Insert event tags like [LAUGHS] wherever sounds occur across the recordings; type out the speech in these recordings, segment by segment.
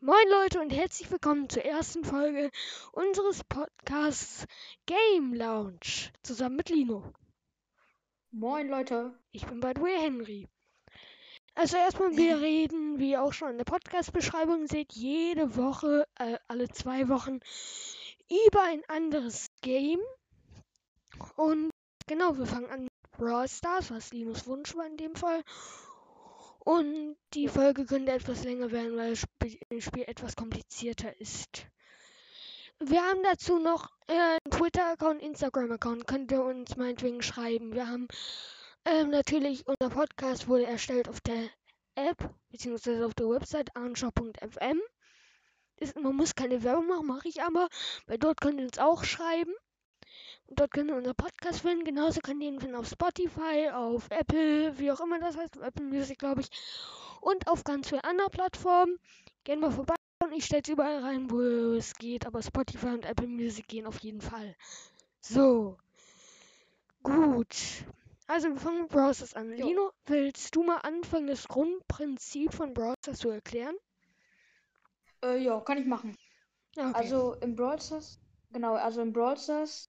Moin Leute und herzlich willkommen zur ersten Folge unseres Podcasts Game Lounge zusammen mit Lino. Moin Leute. Ich bin the way Henry. Also erstmal, wir reden, wie ihr auch schon in der Podcast-Beschreibung seht, jede Woche, äh, alle zwei Wochen über ein anderes Game. Und genau, wir fangen an mit Brawl Stars, was Linus Wunsch war in dem Fall. Und die Folge könnte etwas länger werden, weil das Spiel, etwas komplizierter ist. Wir haben dazu noch äh, einen Twitter-Account, Instagram-Account. Könnt ihr uns meinetwegen schreiben. Wir haben ähm, natürlich, unser Podcast wurde erstellt auf der App, beziehungsweise auf der Website anschau.fm. Ist, man muss keine Werbung machen, mache ich aber, weil dort könnt ihr uns auch schreiben. Und dort könnt ihr unser Podcast finden. Genauso könnt ihr ihn finden auf Spotify, auf Apple, wie auch immer das heißt, auf Apple Music, glaube ich. Und auf ganz vielen anderen Plattformen. Gehen wir vorbei und ich stelle es überall rein, wo es geht. Aber Spotify und Apple Music gehen auf jeden Fall. So. Gut. Also wir fangen mit Browsers an. Jo. Lino, willst du mal anfangen, das Grundprinzip von Browsers zu erklären? Äh, ja, kann ich machen. Ja, okay. Also im Brawl Stars, genau, also im Brawl Stars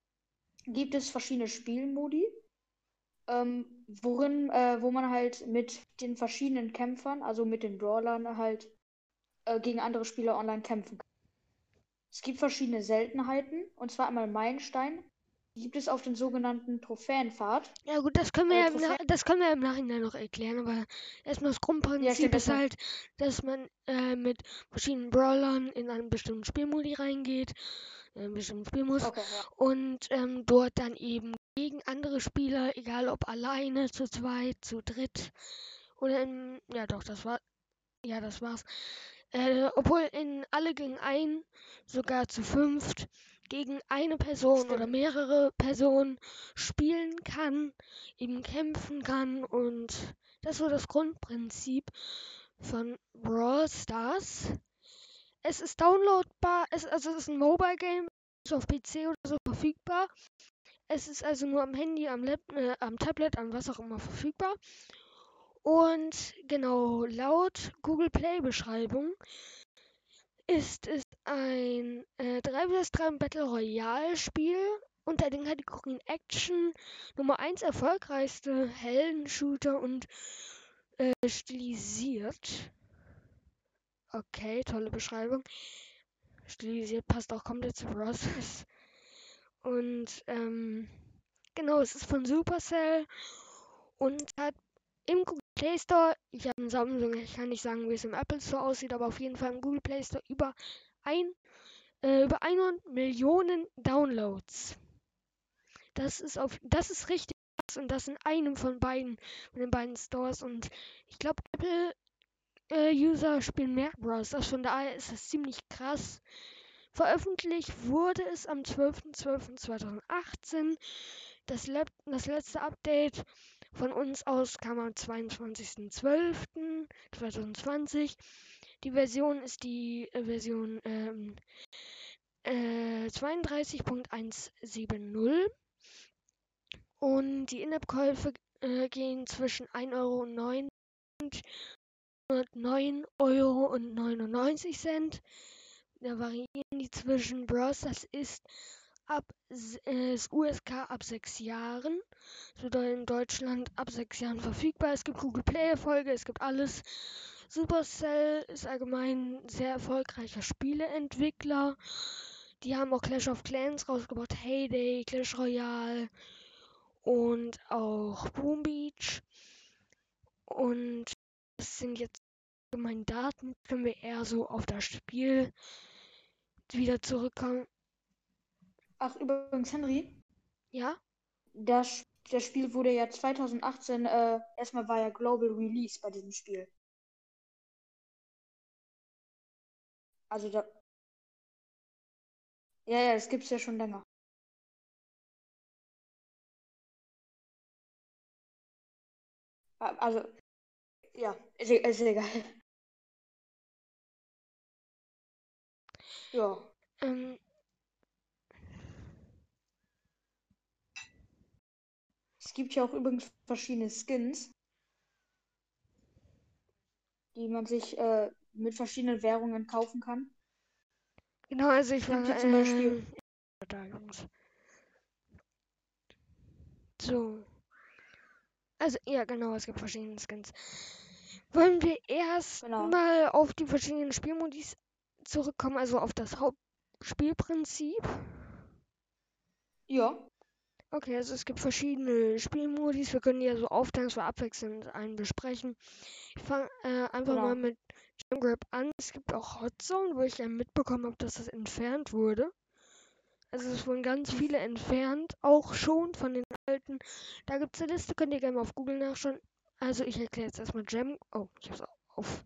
gibt es verschiedene Spielmodi, ähm, worin, äh, wo man halt mit den verschiedenen Kämpfern, also mit den Brawlern halt äh, gegen andere Spieler online kämpfen kann. Es gibt verschiedene Seltenheiten, und zwar einmal Meilenstein. Gibt es auf den sogenannten Trophäenpfad. Ja gut, das können wir Äh, ja im, das können wir im Nachhinein noch erklären, aber erstmal das Grundprinzip stimmt, ist halt, dass man äh, mit verschiedenen Brawlern in einen bestimmten Spielmodi reingeht, in einen bestimmten Spielmodus Okay, ja. und ähm, dort dann eben gegen andere Spieler, egal ob alleine, zu zweit, zu dritt oder in, ja doch, das war, ja das war's, äh, obwohl in alle gegen ein, sogar zu fünft, gegen eine Person oder Stimmt. mehrere Personen spielen kann, eben kämpfen kann und das ist so das Grundprinzip von Brawl Stars. Es ist downloadbar, es, also es ist ein Mobile Game, ist auf PC oder so verfügbar. Es ist also nur am Handy, am, Lap äh, am Tablet, an was auch immer verfügbar. Und genau, laut Google Play Beschreibung ist es ein äh, 3 vs 3 Battle Royale Spiel unter den Kategorien Action, Nummer 1 erfolgreichste Heldenshooter und äh, stilisiert. Okay, tolle Beschreibung. Stilisiert passt auch komplett zu Process. Und ähm, genau, es ist von Supercell und hat im Play Store, ich habe einen Samsung, ich kann nicht sagen, wie es im Apple Store aussieht, aber auf jeden Fall im Google Play Store über ein äh, über 100 Millionen Downloads. Das ist auf das ist richtig krass und das in einem von beiden von den beiden Stores und ich glaube Apple äh, User spielen mehr Bros. Also von daher ist das ziemlich krass. Veröffentlicht wurde es am 12.12.2018. Das, Lab- das letzte Update von uns aus kam am 22.12.2020. Die Version ist die äh, Version ähm, äh, 32.170. Und die In-App-Käufe äh, gehen zwischen 1,09 Euro und 9,99 Euro und 99 Cent. Da variieren die zwischen Bros. Das ist ab s- äh, USK ab sechs Jahren. Das bedeutet in Deutschland ab sechs Jahren verfügbar. Es gibt Google Play Erfolge, es gibt alles. Supercell ist allgemein ein sehr erfolgreicher Spieleentwickler. Die haben auch Clash of Clans rausgebracht, Heyday, Clash Royale und auch Boom Beach. Und das sind jetzt allgemein Daten, können wir eher so auf das Spiel wieder zurückkommen. Ach, übrigens, Henry, Ja? das, das Spiel wurde ja 2018, äh, erstmal war ja Global Release bei diesem Spiel. Also da. Ja, ja, das gibt's ja schon länger. Also, ja, ist, e- ist egal. Ja. Ähm, gibt ja auch übrigens verschiedene Skins, die man sich äh, mit verschiedenen Währungen kaufen kann. genau, also ich war zum Beispiel. ähm. So. Also, ja, genau, es gibt verschiedene Skins. Wollen wir erst Genau. mal auf die verschiedenen Spielmodis zurückkommen, also auf das Hauptspielprinzip? Ja, Okay, also es gibt verschiedene Spielmodis. Wir können die ja so aufteilen, dass wir abwechselnd einen besprechen. Ich fange äh, einfach Genau. mal mit Jam Grab an. Es gibt auch Hot Zone, wo ich ja mitbekommen habe, dass das entfernt wurde. Also es wurden ganz viele entfernt, auch schon von den alten. Da gibt es eine Liste, könnt ihr gerne mal auf Google nachschauen. Also ich erkläre jetzt erstmal Jam. Oh, ich hab's auf.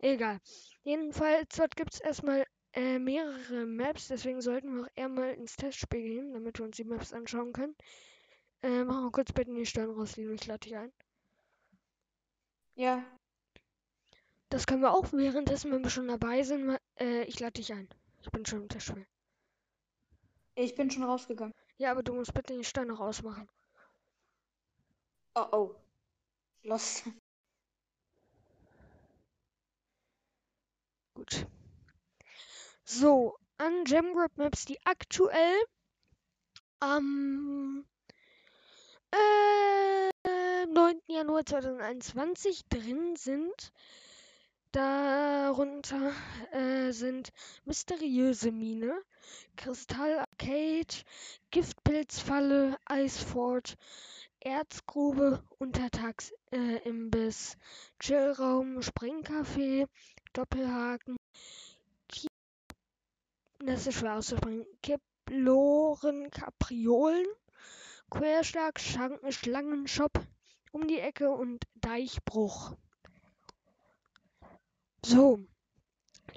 Egal. Jedenfalls, dort gibt es erstmal äh, mehrere Maps, deswegen sollten wir auch eher mal ins Testspiel gehen, damit wir uns die Maps anschauen können. Äh, machen wir kurz bitte die Steuern rausliegen, ich lade dich ein. ja, Das können wir auch währenddessen, wenn wir schon dabei sind. Mal, äh, ich lade dich ein. Ich bin schon im Testspiel. ich bin schon rausgegangen. Ja, aber du musst bitte den Steuern noch ausmachen. Oh, oh. Los. Gut. So, an Gemgrab Maps, die aktuell am äh, 9. Januar 2021 drin sind. Darunter äh, sind mysteriöse Mine, Kristall Arcade, Giftpilzfalle, Eisfort, Erzgrube, Untertags äh, Chillraum, Springcafé, Doppelhaken, das ist schwer auszusprechen, Kiploren, Kapriolen, Querschlag, Schlangenshop um die Ecke und Deichbruch. So.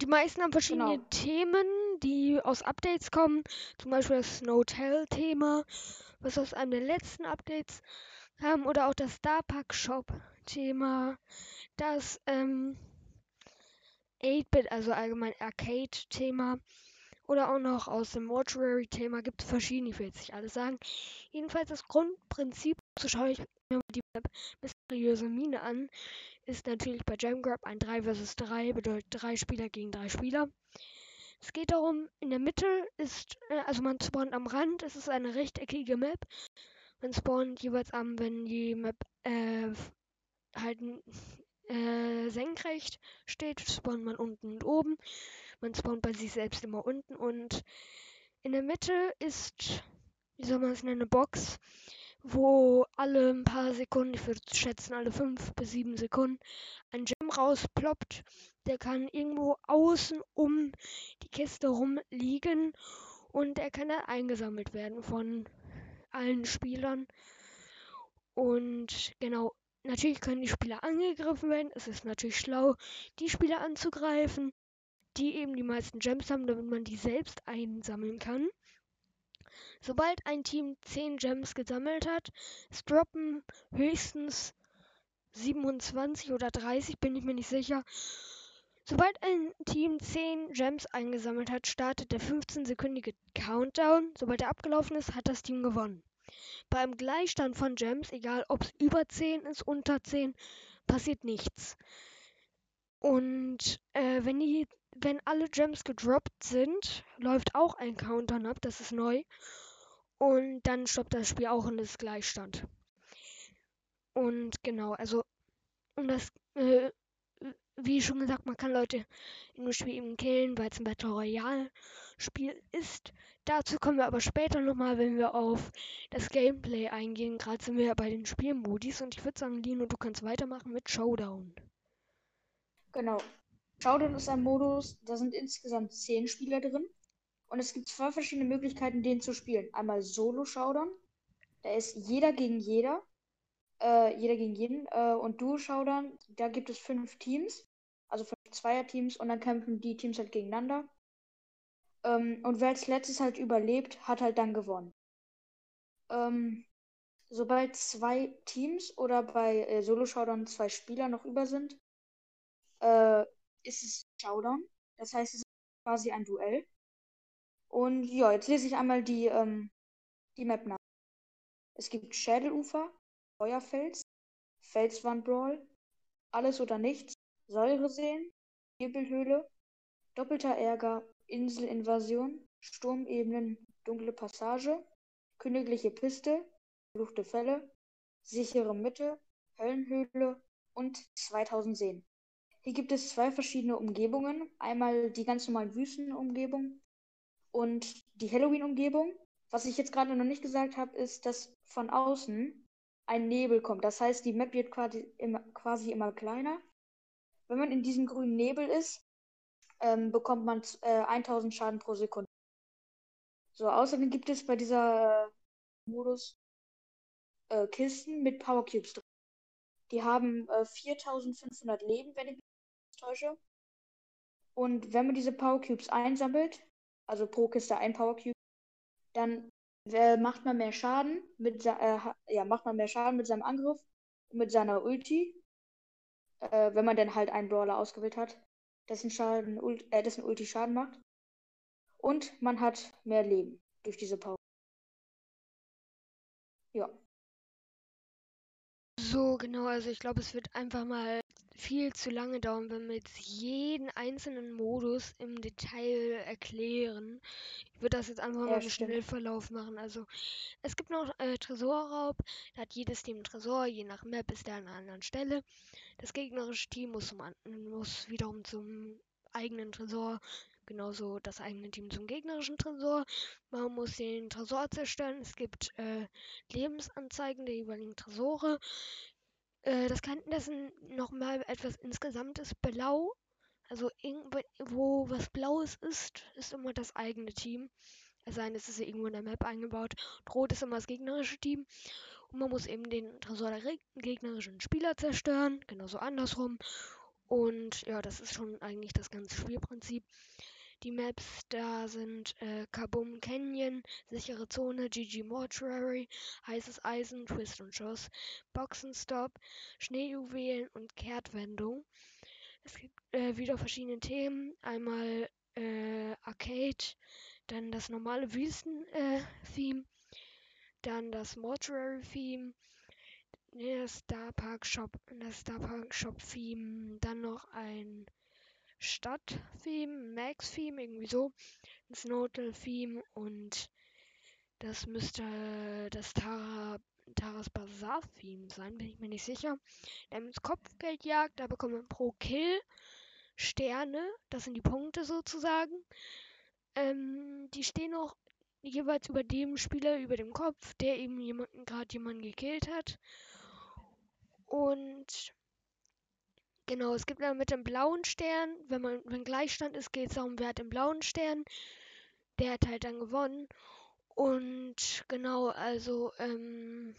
Die meisten haben verschiedene Genau. Themen, die aus Updates kommen. Zum Beispiel das Snowtail-Thema, was aus einem der letzten Updates kam. Oder auch das Starpack Shop-Thema. Das ähm, 8-Bit, also allgemein Arcade-Thema. Oder auch noch aus dem Mortuary-Thema. Gibt es verschiedene, ich will jetzt nicht alles sagen. Jedenfalls das Grundprinzip, so schaue ich mir mal die Map mysteriöse Mine an, ist natürlich bei Jamgrab ein 3 vs 3, bedeutet drei Spieler gegen drei Spieler. Es geht darum, in der Mitte ist, äh, also man spawnt am Rand, es ist eine rechteckige Map. Man spawnt jeweils am, wenn die Map äh, halt äh, senkrecht steht, spawnt man unten und oben. Man spawnt bei sich selbst immer unten und in der Mitte ist, wie soll man es nennen, eine Box, wo alle ein paar Sekunden, ich würde schätzen alle fünf bis sieben Sekunden, ein Gem rausploppt. Der kann irgendwo außen um die Kiste rumliegen und er kann dann eingesammelt werden von allen Spielern. Und genau, natürlich können die Spieler angegriffen werden. Es ist natürlich schlau, die Spieler anzugreifen, die eben die meisten Gems haben, damit man die selbst einsammeln kann. Sobald ein Team 10 Gems gesammelt hat, es droppen höchstens 27 oder 30, bin ich mir nicht sicher. Sobald ein Team 10 Gems eingesammelt hat, startet der 15-sekündige Countdown. Sobald er abgelaufen ist, hat das Team gewonnen. Beim Gleichstand von Gems, egal ob es über 10 ist, unter 10, passiert nichts. Und äh, wenn, die, wenn alle Gems gedroppt sind, läuft auch ein Countdown ab, das ist neu. Und dann stoppt das Spiel auch und ist Gleichstand. Und genau, also, um das, äh, wie schon gesagt, man kann Leute in dem Spiel eben killen, weil es ein Battle Royale Spiel ist. Dazu kommen wir aber später nochmal, wenn wir auf das Gameplay eingehen. Gerade sind wir ja bei den Spielmodis und ich würde sagen, Lino, du kannst weitermachen mit Showdown. Genau. Showdown ist ein Modus, da sind insgesamt zehn Spieler drin. Und es gibt zwei verschiedene Möglichkeiten, den zu spielen. Einmal Solo Showdown Da ist jeder gegen jeder. Äh, jeder gegen jeden. Äh, und Duo Showdown, da gibt es fünf Teams. Also fünf Zweierteams und dann kämpfen die Teams halt gegeneinander. Ähm, und wer als letztes halt überlebt, hat halt dann gewonnen. Ähm, sobald zwei Teams oder bei äh, Solo Showdown zwei Spieler noch über sind, äh, ist es Showdown. Das heißt, es ist quasi ein Duell. Und ja, jetzt lese ich einmal die, ähm, die Map nach. Es gibt Schädelufer, Feuerfels, Felswandbrawl, Alles oder Nichts, Säureseen, Nebelhöhle, Doppelter Ärger, Inselinvasion, Sturmebenen, Dunkle Passage, Königliche Piste, Fluchte Fälle, Sichere Mitte, Höllenhöhle und 2000 Seen. Hier gibt es zwei verschiedene Umgebungen. Einmal die ganz normalen Wüstenumgebung und die Halloween-Umgebung. Was ich jetzt gerade noch nicht gesagt habe, ist, dass von außen ein Nebel kommt. Das heißt, die Map wird quasi immer, quasi immer kleiner. Wenn man in diesem grünen Nebel ist, ähm, bekommt man äh, 1000 Schaden pro Sekunde. So, außerdem gibt es bei dieser äh, Modus äh, Kisten mit Power Cubes drin. Die haben äh, 4500 Leben, wenn ich mich täusche. Und wenn man diese Power Cubes einsammelt, also pro Kiste ein Power Cube, dann äh, macht man mehr Schaden mit äh, ja, macht man mehr Schaden mit seinem Angriff und mit seiner Ulti. Äh, wenn man dann halt einen Brawler ausgewählt hat, dessen Schaden, Ult äh, dessen Ulti Schaden macht. Und man hat mehr Leben durch diese Power. Ja. So, genau, also ich glaube, es wird einfach mal viel zu lange dauern, wenn wir jetzt jeden einzelnen Modus im Detail erklären. Ich würde das jetzt einfach Ja, mal im. Schnellverlauf machen. Also, es gibt noch äh, Tresorraub. Da hat jedes Team einen Tresor. Je nach Map ist der an einer anderen Stelle. Das gegnerische Team muss, zum, muss wiederum zum eigenen Tresor. Genauso das eigene Team zum gegnerischen Tresor. Man muss den Tresor zerstören. Es gibt äh, Lebensanzeigen der jeweiligen Tresore. Äh, das kann das nochmal etwas insgesamt ist blau. Also irgendwo wo was Blaues ist, ist immer das eigene Team. Es sei denn, es ist irgendwo in der Map eingebaut. Rot ist immer das gegnerische Team. Und man muss eben den Tresor der gegnerischen Spieler zerstören. Genauso andersrum. Und ja, das ist schon eigentlich das ganze Spielprinzip. Die Maps da sind äh, Kabum Canyon, sichere Zone, GG Mortuary, heißes Eisen, Twist und Schuss, Boxenstopp, Schneejuwelen und Kehrtwendung. Es gibt äh, wieder verschiedene Themen. Einmal äh, Arcade, dann das normale Wüsten-Theme, dann das Mortuary-Theme, der Star Park Shop, das Star Park Shop Theme, dann noch ein Stadt-Theme, Max-Theme, irgendwie so, ein Snowdle-Theme und das müsste das Tara, Taras Bazaar-Theme sein, bin ich mir nicht sicher. Dann ist Kopfgeldjagd, da bekommt man pro Kill Sterne, das sind die Punkte sozusagen. Ähm, die stehen auch jeweils über dem Spieler, über dem Kopf, der eben jemanden gerade jemanden gekillt hat. Und genau, es gibt dann mit dem blauen Stern, wenn man, wenn Gleichstand ist, geht es darum, wer hat den blauen Stern. Der hat halt dann gewonnen. Und genau, also, ähm,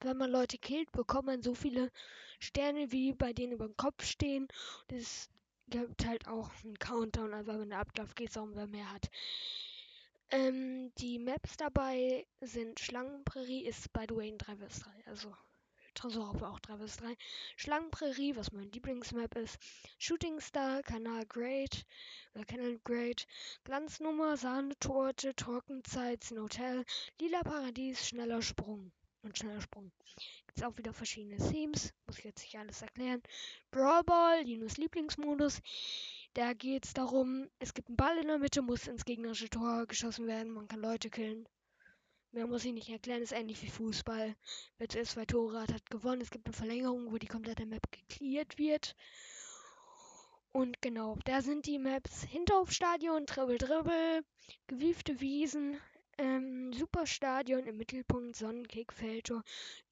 wenn man Leute killt, bekommt man so viele Sterne, wie bei denen über dem Kopf stehen. Das gibt halt auch einen Countdown, also wenn der abläuft, geht es darum, wer mehr hat. Ähm, die Maps dabei sind Schlangenprärie, ist way ein 3 vs 3, also Tresor war auch 3 vs 3. Schlangenprärie, was mein Lieblingsmap ist. Shooting Star, Kanal Great, oder Canal Great. Glanznummer, Sahnetorte, Trockenzeit, Hotel, Lila Paradies, schneller Sprung. Und schneller Sprung. Gibt es auch wieder verschiedene Themes, muss ich jetzt nicht alles erklären. Brawl Ball, Linus Lieblingsmodus. Da geht es darum, es gibt einen Ball in der Mitte, muss ins gegnerische Tor geschossen werden, man kann Leute killen. Mehr muss ich nicht erklären, ist ähnlich wie Fußball. Wer zuerst zwei Tore hat, hat gewonnen. Es gibt eine Verlängerung, wo die komplette Map geklärt wird. Und genau, da sind die Maps Hinterhofstadion, Dribbel Dribbel, gewiefte Wiesen, ähm, Superstadion im Mittelpunkt, Sonnenkick, Feldtor,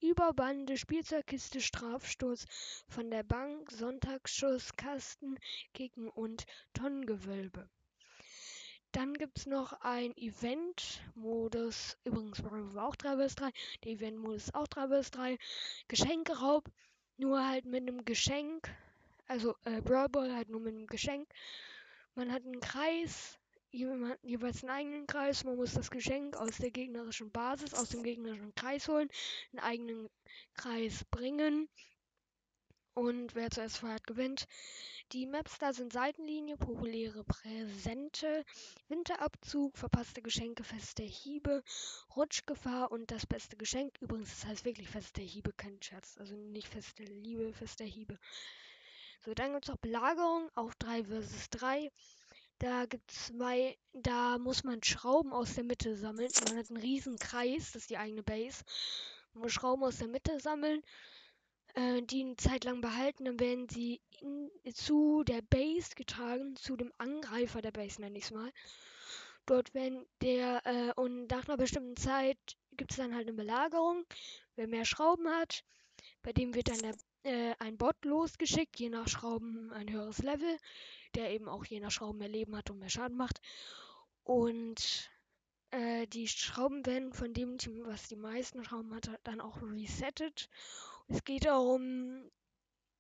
Überbande, Spielzeugkiste, Strafstoß, von der Bank, Sonntagsschuss, Kasten, Kicken und Tonnengewölbe. Dann gibt es noch ein Event-Modus. Übrigens brauchen wir auch 3 vs 3. Der Event-Modus ist auch 3 vs 3. Geschenkeraub. Nur halt mit einem Geschenk. Also äh, Brawl Ball halt nur mit einem Geschenk. Man hat einen Kreis. Jemand, jeweils einen eigenen Kreis. Man muss das Geschenk aus der gegnerischen Basis, aus dem gegnerischen Kreis holen. Einen eigenen Kreis bringen. Und wer zuerst feiert, gewinnt. Die Maps da sind Seitenlinie, populäre Präsente, Winterabzug, verpasste Geschenke, feste Hiebe, Rutschgefahr und das beste Geschenk. Übrigens, das heißt wirklich feste Hiebe, kein Scherz. Also nicht feste Liebe, feste Hiebe. So, dann gibt es noch Belagerung, auch 3 vs 3. Da gibt es zwei, da muss man Schrauben aus der Mitte sammeln. Man hat einen riesen Kreis, das ist die eigene Base. Man muss Schrauben aus der Mitte sammeln äh, die eine Zeit lang behalten, dann werden sie in, zu der Base getragen, zu dem Angreifer der Base, nenne ich es mal. Dort werden der, äh, und nach einer bestimmten Zeit gibt es dann halt eine Belagerung. Wer mehr Schrauben hat, bei dem wird dann der, äh, ein Bot losgeschickt, je nach Schrauben ein höheres Level, der eben auch je nach Schrauben mehr Leben hat und mehr Schaden macht. Und äh, die Schrauben werden von dem Team, was die meisten Schrauben hat, dann auch resettet. Es geht darum,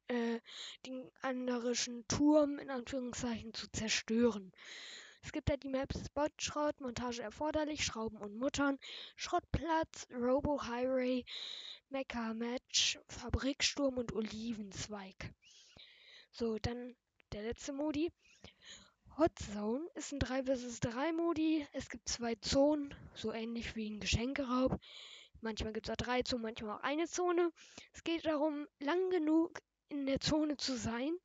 äh, den anderischen Turm in Anführungszeichen zu zerstören. Es gibt ja die Maps Spot-Schrott, Montage erforderlich, Schrauben und Muttern, Schrottplatz, Robo Highway, Mecha Match, Fabriksturm und Olivenzweig. So, dann der letzte Modi. Hot Zone ist ein 3 vs 3 Modi. Es gibt zwei Zonen, so ähnlich wie ein Geschenkeraub. Manchmal gibt es auch drei Zonen, manchmal auch eine Zone. Es geht darum, lang genug in der Zone zu sein.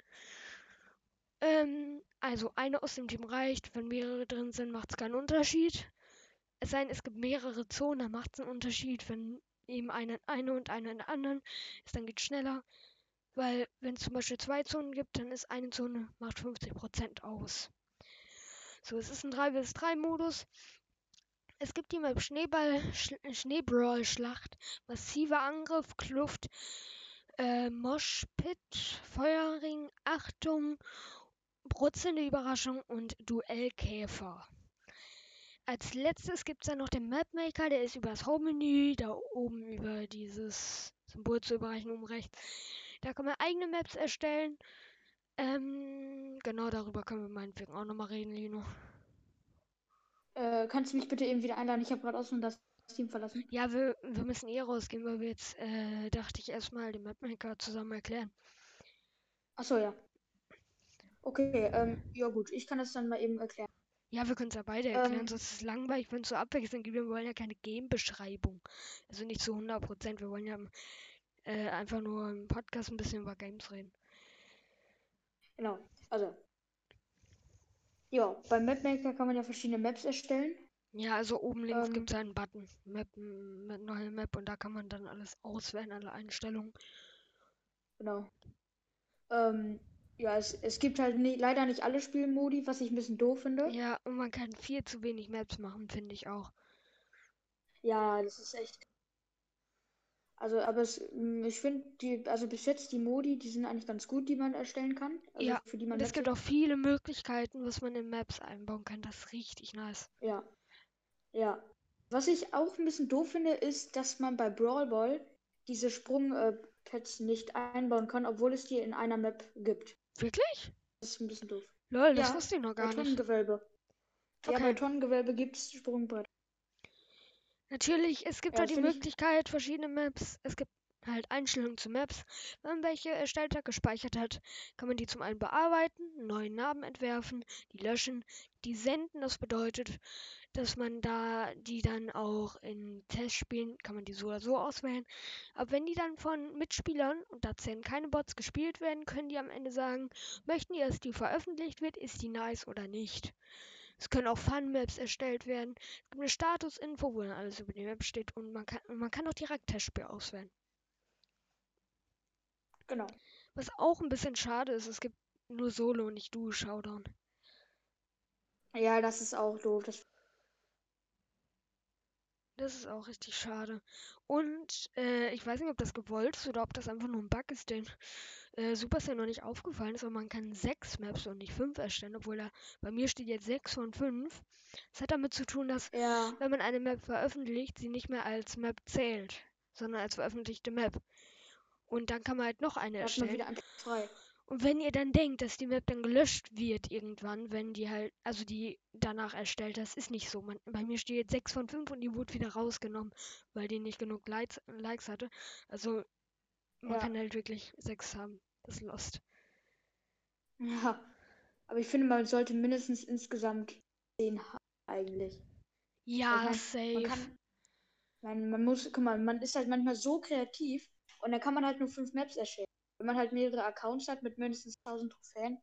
Ähm, also eine aus dem Team reicht. Wenn mehrere drin sind, macht es keinen Unterschied. Es sei denn, es gibt mehrere Zonen, dann macht es einen Unterschied. Wenn eben eine, eine und eine in der anderen ist, dann geht es schneller. Weil wenn es zum Beispiel zwei Zonen gibt, dann ist eine Zone macht 50% aus. So, es ist ein 3 vs 3 Modus. Es gibt die Map Schneeball, Sch Schneebrawl-Schlacht, massiver Angriff, Kluft, äh, Moshpit, Feuerring, Achtung, brutzelnde Überraschung und Duellkäfer. Als letztes gibt es dann noch den Mapmaker, der ist über das Home-Menü, da oben über dieses Symbol zu überreichen, oben rechts. Da kann man eigene Maps erstellen. Ähm, genau darüber können wir meinetwegen auch nochmal reden, Lino. Äh, kannst du mich bitte eben wieder einladen? Ich habe gerade aus und das Team verlassen. Ja, wir, wir müssen eh rausgehen, weil wir jetzt, äh, dachte ich, erstmal den Mapmaker zusammen erklären. Achso, ja. Okay, ähm, ja gut, ich kann das dann mal eben erklären. Ja, wir können es ja beide erklären, ähm, sonst ist es langweilig, wenn es so abwechselnd gibt. Wir wollen ja keine Game-Beschreibung. Also nicht zu 100%. Wir wollen ja äh, einfach nur im Podcast ein bisschen über Games reden. Genau, also ja, beim Mapmaker kann man ja verschiedene Maps erstellen. Ja, also oben links ähm, gibt es einen Button, Map, mit neue Map und da kann man dann alles auswählen, alle Einstellungen. Genau. Ähm, ja, es, es gibt halt nie, leider nicht alle Spielmodi, was ich ein bisschen doof finde. Ja, und man kann viel zu wenig Maps machen, finde ich auch. Ja, das ist echt also, aber es, hm, ich finde, die, also bis jetzt die Modi, die sind eigentlich ganz gut, die man erstellen kann. Also ja, für die man es gibt auch viele Möglichkeiten, was man in Maps einbauen kann. Das ist richtig nice. Ja. Ja. Was ich auch ein bisschen doof finde, ist, dass man bei Brawl Ball diese Sprungpads nicht einbauen kann, obwohl es die in einer Map gibt. Wirklich? Das ist ein bisschen doof. Lol, das ja, wusste ich noch gar bei Tonnengewölbe. Okay. Ja, bei Tonnengewölbe gibt es Sprungbrett. Natürlich, es gibt ja, halt die Möglichkeit, verschiedene Maps. Es gibt halt Einstellungen zu Maps. Wenn man welche erstellt hat, gespeichert hat, kann man die zum einen bearbeiten, neuen Namen entwerfen, die löschen, die senden. Das bedeutet, dass man da die dann auch in Testspielen, kann man die so oder so auswählen. Aber wenn die dann von Mitspielern, und da zählen keine Bots, gespielt werden, können die am Ende sagen, möchten die, dass die veröffentlicht wird, ist die nice oder nicht. Es können auch Fun-Maps erstellt werden. Es gibt eine Status-Info, wo dann alles über die Map steht und man kann, man kann auch direkt Testspiel auswählen. Genau. Was auch ein bisschen schade ist, es gibt nur Solo und nicht Duo-Showdown. Ja, das ist auch doof. Das Das ist auch richtig schade. Und äh, ich weiß nicht, ob das gewollt ist oder ob das einfach nur ein Bug ist, den äh, Supercell noch nicht aufgefallen ist, aber man kann sechs Maps und nicht fünf erstellen, obwohl da bei mir steht jetzt sechs von fünf. Das hat damit zu tun, dass Ja, wenn man eine Map veröffentlicht, sie nicht mehr als Map zählt, sondern als veröffentlichte Map. Und dann kann man halt noch eine erstellen. Und wenn ihr dann denkt, dass die Map dann gelöscht wird irgendwann, wenn die halt, also die danach erstellt, das ist nicht so. Man, bei mir steht jetzt 6 von 5 und die wurde wieder rausgenommen, weil die nicht genug Likes, Likes hatte. Also man Ja. kann halt wirklich 6 haben. Das ist lost. Ja. Aber ich finde, man sollte mindestens insgesamt 10 haben, eigentlich. Ja, safe. Man kann. Man, man muss, guck mal, man ist halt manchmal so kreativ und dann kann man halt nur fünf Maps erstellen. Wenn man halt mehrere Accounts hat mit mindestens 1000 Trophäen,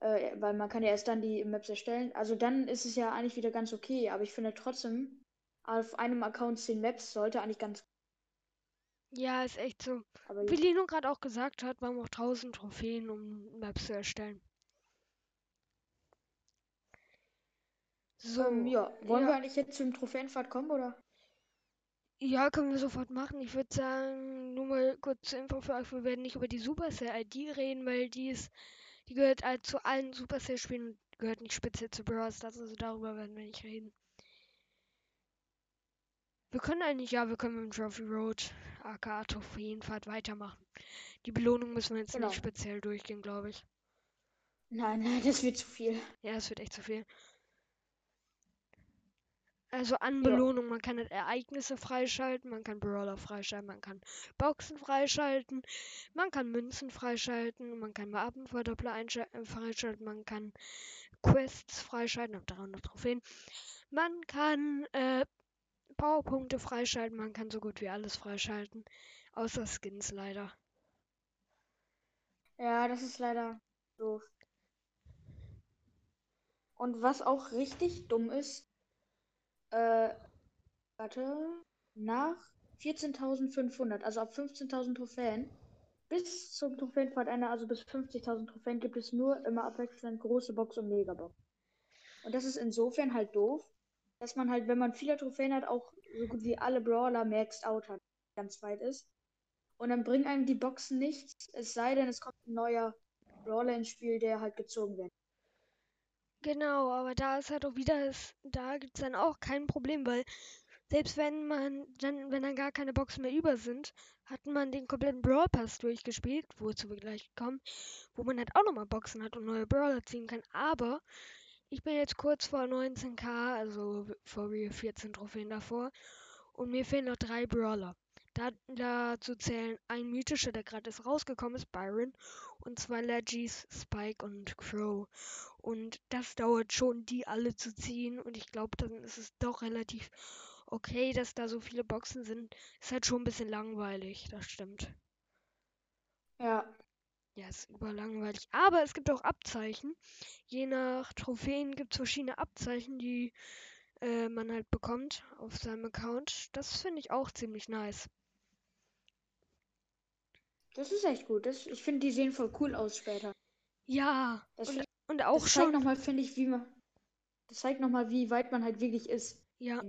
äh, weil man kann ja erst dann die Maps erstellen, also dann ist es ja eigentlich wieder ganz okay, aber ich finde trotzdem, auf einem Account 10 Maps sollte eigentlich ganz, ja, ist echt so. aber Wie Lino gerade auch gesagt hat, man braucht 1000 Trophäen, um Maps zu erstellen. So, ähm, ja, wollen ja. wir eigentlich jetzt zum Trophäenfahrt kommen, oder? Ja, können wir sofort machen. Ich würde sagen, nur mal kurz zur Info für euch, wir werden nicht über die Supercell-ID reden, weil die ist, die gehört halt zu allen Supercell-Spielen und gehört nicht speziell zu Brawl Stars, also darüber werden wir nicht reden. Wir können eigentlich, ja, wir können mit dem Trophy Road, aka Trophäenfahrt weitermachen. Die Belohnung müssen wir jetzt Genau. nicht speziell durchgehen, glaube ich. Nein, nein, das wird zu viel. Ja, es wird echt zu viel. Also an Ja. Belohnung, man kann halt Ereignisse freischalten, man kann Brawler freischalten, man kann Boxen freischalten, man kann Münzen freischalten, man kann Wapenverdoppler einschal- äh, freischalten, man kann Quests freischalten, ab 300 Trophäen. Man kann äh, Powerpunkte freischalten, man kann so gut wie alles freischalten. Außer Skins leider. Ja, das ist leider doof. Und was auch richtig dumm ist, äh, warte, nach 14.500, also ab 15.000 Trophäen, bis zum Trophäenpfad-Ende, also bis 50.000 Trophäen, gibt es nur immer abwechselnd große Box und Megabox. Und das ist insofern halt doof, dass man halt, wenn man viele Trophäen hat, auch so gut wie alle Brawler maxed out hat, ganz weit ist. Und dann bringen einem die Boxen nichts, es sei denn, es kommt ein neuer Brawler ins Spiel, der halt gezogen wird. Genau, aber da ist halt auch wieder, da gibt es dann auch kein Problem, weil selbst wenn man dann, wenn dann gar keine Boxen mehr über sind, hat man den kompletten Brawl Pass durchgespielt, wozu wir gleich kommen, wo man halt auch nochmal Boxen hat und neue Brawler ziehen kann. Aber ich bin jetzt kurz vor 19k, also vor real 14 Trophäen davor, und mir fehlen noch drei Brawler. Da, dazu zählen ein mythischer, der gerade rausgekommen ist, Byron, und zwei Legis, Spike und Crow. Und das dauert schon, die alle zu ziehen. Und ich glaube, dann ist es doch relativ okay, dass da so viele Boxen sind. Ist halt schon ein bisschen langweilig, das stimmt. Ja, Ja, ist überlangweilig. Aber es gibt auch Abzeichen. Je nach Trophäen gibt es verschiedene Abzeichen, die äh, man halt bekommt auf seinem Account. Das finde ich auch ziemlich nice. das ist echt gut. Das, ich finde, die sehen voll cool aus später. Ja, Das, und, und auch das zeigt schon, nochmal, finde ich, wie man. Das zeigt nochmal, wie weit man halt wirklich ist, ja.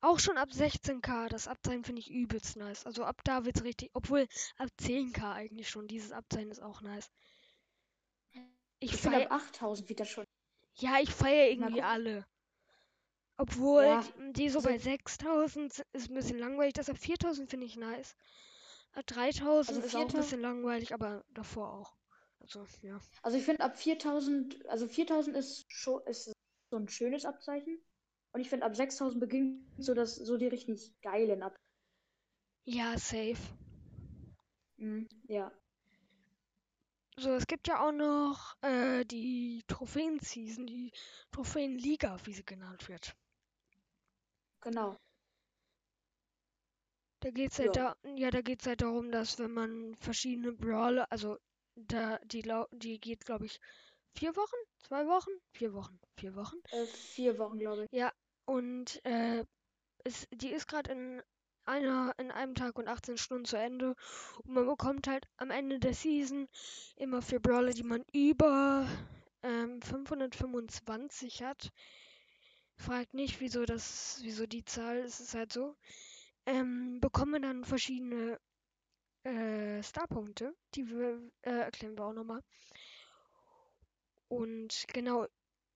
Auch schon ab 16k. Das Abzeichen finde ich übelst nice. Also ab da wird's richtig, obwohl ab 10k eigentlich schon. Dieses Abzeichen ist auch nice. Ich, Ich finde, feier, ab 8000 wird das schon. ja, ich feiere irgendwie alle. Obwohl Ja, die, die so also- bei 6000 s- ist ein bisschen langweilig. Das ab 4000 finde ich nice. Ab 3000 Also ist auch ein 4000 bisschen langweilig, aber davor auch. Also, ja. Also ich finde ab 4000, also 4000 ist schon ist so ein schönes Abzeichen. Und ich finde ab 6000 beginnt so das so die richtig geilen ab. Ja, safe. Mhm, ja. So, es gibt ja auch noch äh, die Trophäen-Season, die Trophäen-Liga, wie sie genannt wird. Genau. Da geht's halt Ja. da, ja, da geht's halt darum, dass wenn man verschiedene Brawler, also da die die geht, glaube ich, vier Wochen, zwei Wochen, vier Wochen, vier Wochen. Äh, vier Wochen, glaube ich. Und äh, es, die ist gerade in einer, in einem Tag und 18 Stunden zu Ende. Und man bekommt halt am Ende der Season immer für Brawler, die man über ähm, 525 hat, fragt nicht, wieso das, wieso die Zahl, es ist halt so, ähm, bekommen dann verschiedene äh, Starpunkte, die wir äh, erklären wir auch nochmal. Und genau,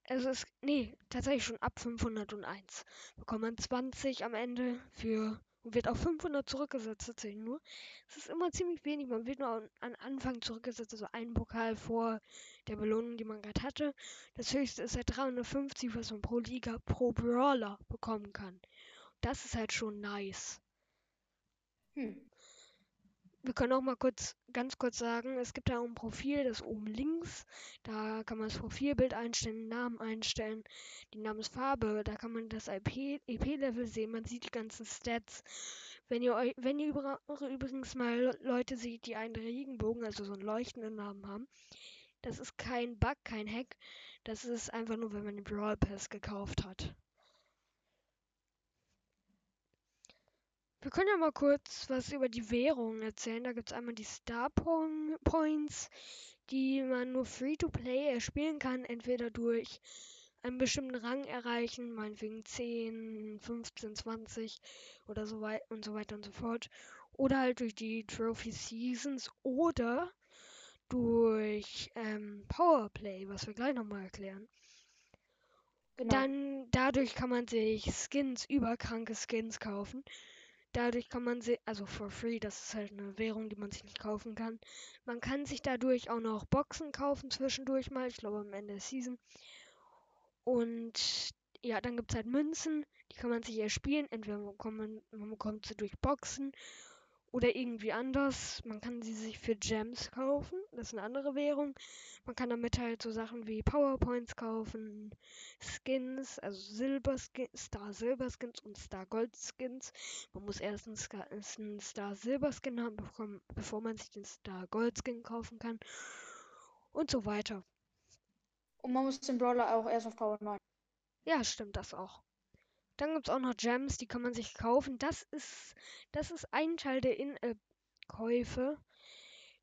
es, nee, tatsächlich schon ab 501 bekommt man 20 am Ende für und wird auf 500 zurückgesetzt, tatsächlich nur. Es ist immer ziemlich wenig, man wird nur an, an Anfang zurückgesetzt, also ein Pokal vor der Belohnung, die man gerade hatte. Das höchste ist halt 350, was man pro Liga, pro Brawler bekommen kann. Das ist halt schon nice. Hm. Wir können auch mal kurz, ganz kurz sagen, es gibt da auch ein Profil, das oben links. Da kann man das Profilbild einstellen, den Namen einstellen, die Namensfarbe. Da kann man das EP-Level sehen. Man sieht die ganzen Stats. Wenn ihr euch, wenn ihr über, übrigens mal Leute seht, die einen Regenbogen, also so einen leuchtenden Namen haben, das ist kein Bug, kein Hack. Das ist einfach nur, wenn man den Brawl Pass gekauft hat. Wir können ja mal kurz was über die Währungen erzählen. Da gibt es einmal die Star Points, die man nur Free-to-Play erspielen kann, entweder durch einen bestimmten Rang erreichen, meinetwegen 10, 15, 20 oder so weiter und so weiter und so fort. Oder halt durch die Trophy Seasons oder durch ähm, Powerplay, was wir gleich nochmal erklären. Genau. Dann dadurch kann man sich Skins, überkranke Skins kaufen. Dadurch kann man sie, also for free, das ist halt eine Währung, die man sich nicht kaufen kann. Man kann sich dadurch auch noch Boxen kaufen zwischendurch mal, ich glaube am Ende der Season. Und ja, dann gibt es halt Münzen, die kann man sich erspielen. Entweder man bekommt, man bekommt sie durch Boxen oder irgendwie anders. Man kann sie sich für Gems kaufen. Das ist eine andere Währung. Man kann damit halt so Sachen wie Powerpoints kaufen, Skins, also Silberskins, Star Silber Skins und Star Gold Skins. Man muss erst einen Star Silber Skin haben, bevor man sich den Star Gold Skin kaufen kann. Und so weiter. Und man muss den Brawler auch erst auf Power 9. Ja, stimmt das auch. Dann gibt es auch noch Gems, die kann man sich kaufen. Das ist, das ist ein Teil der In-App-Käufe,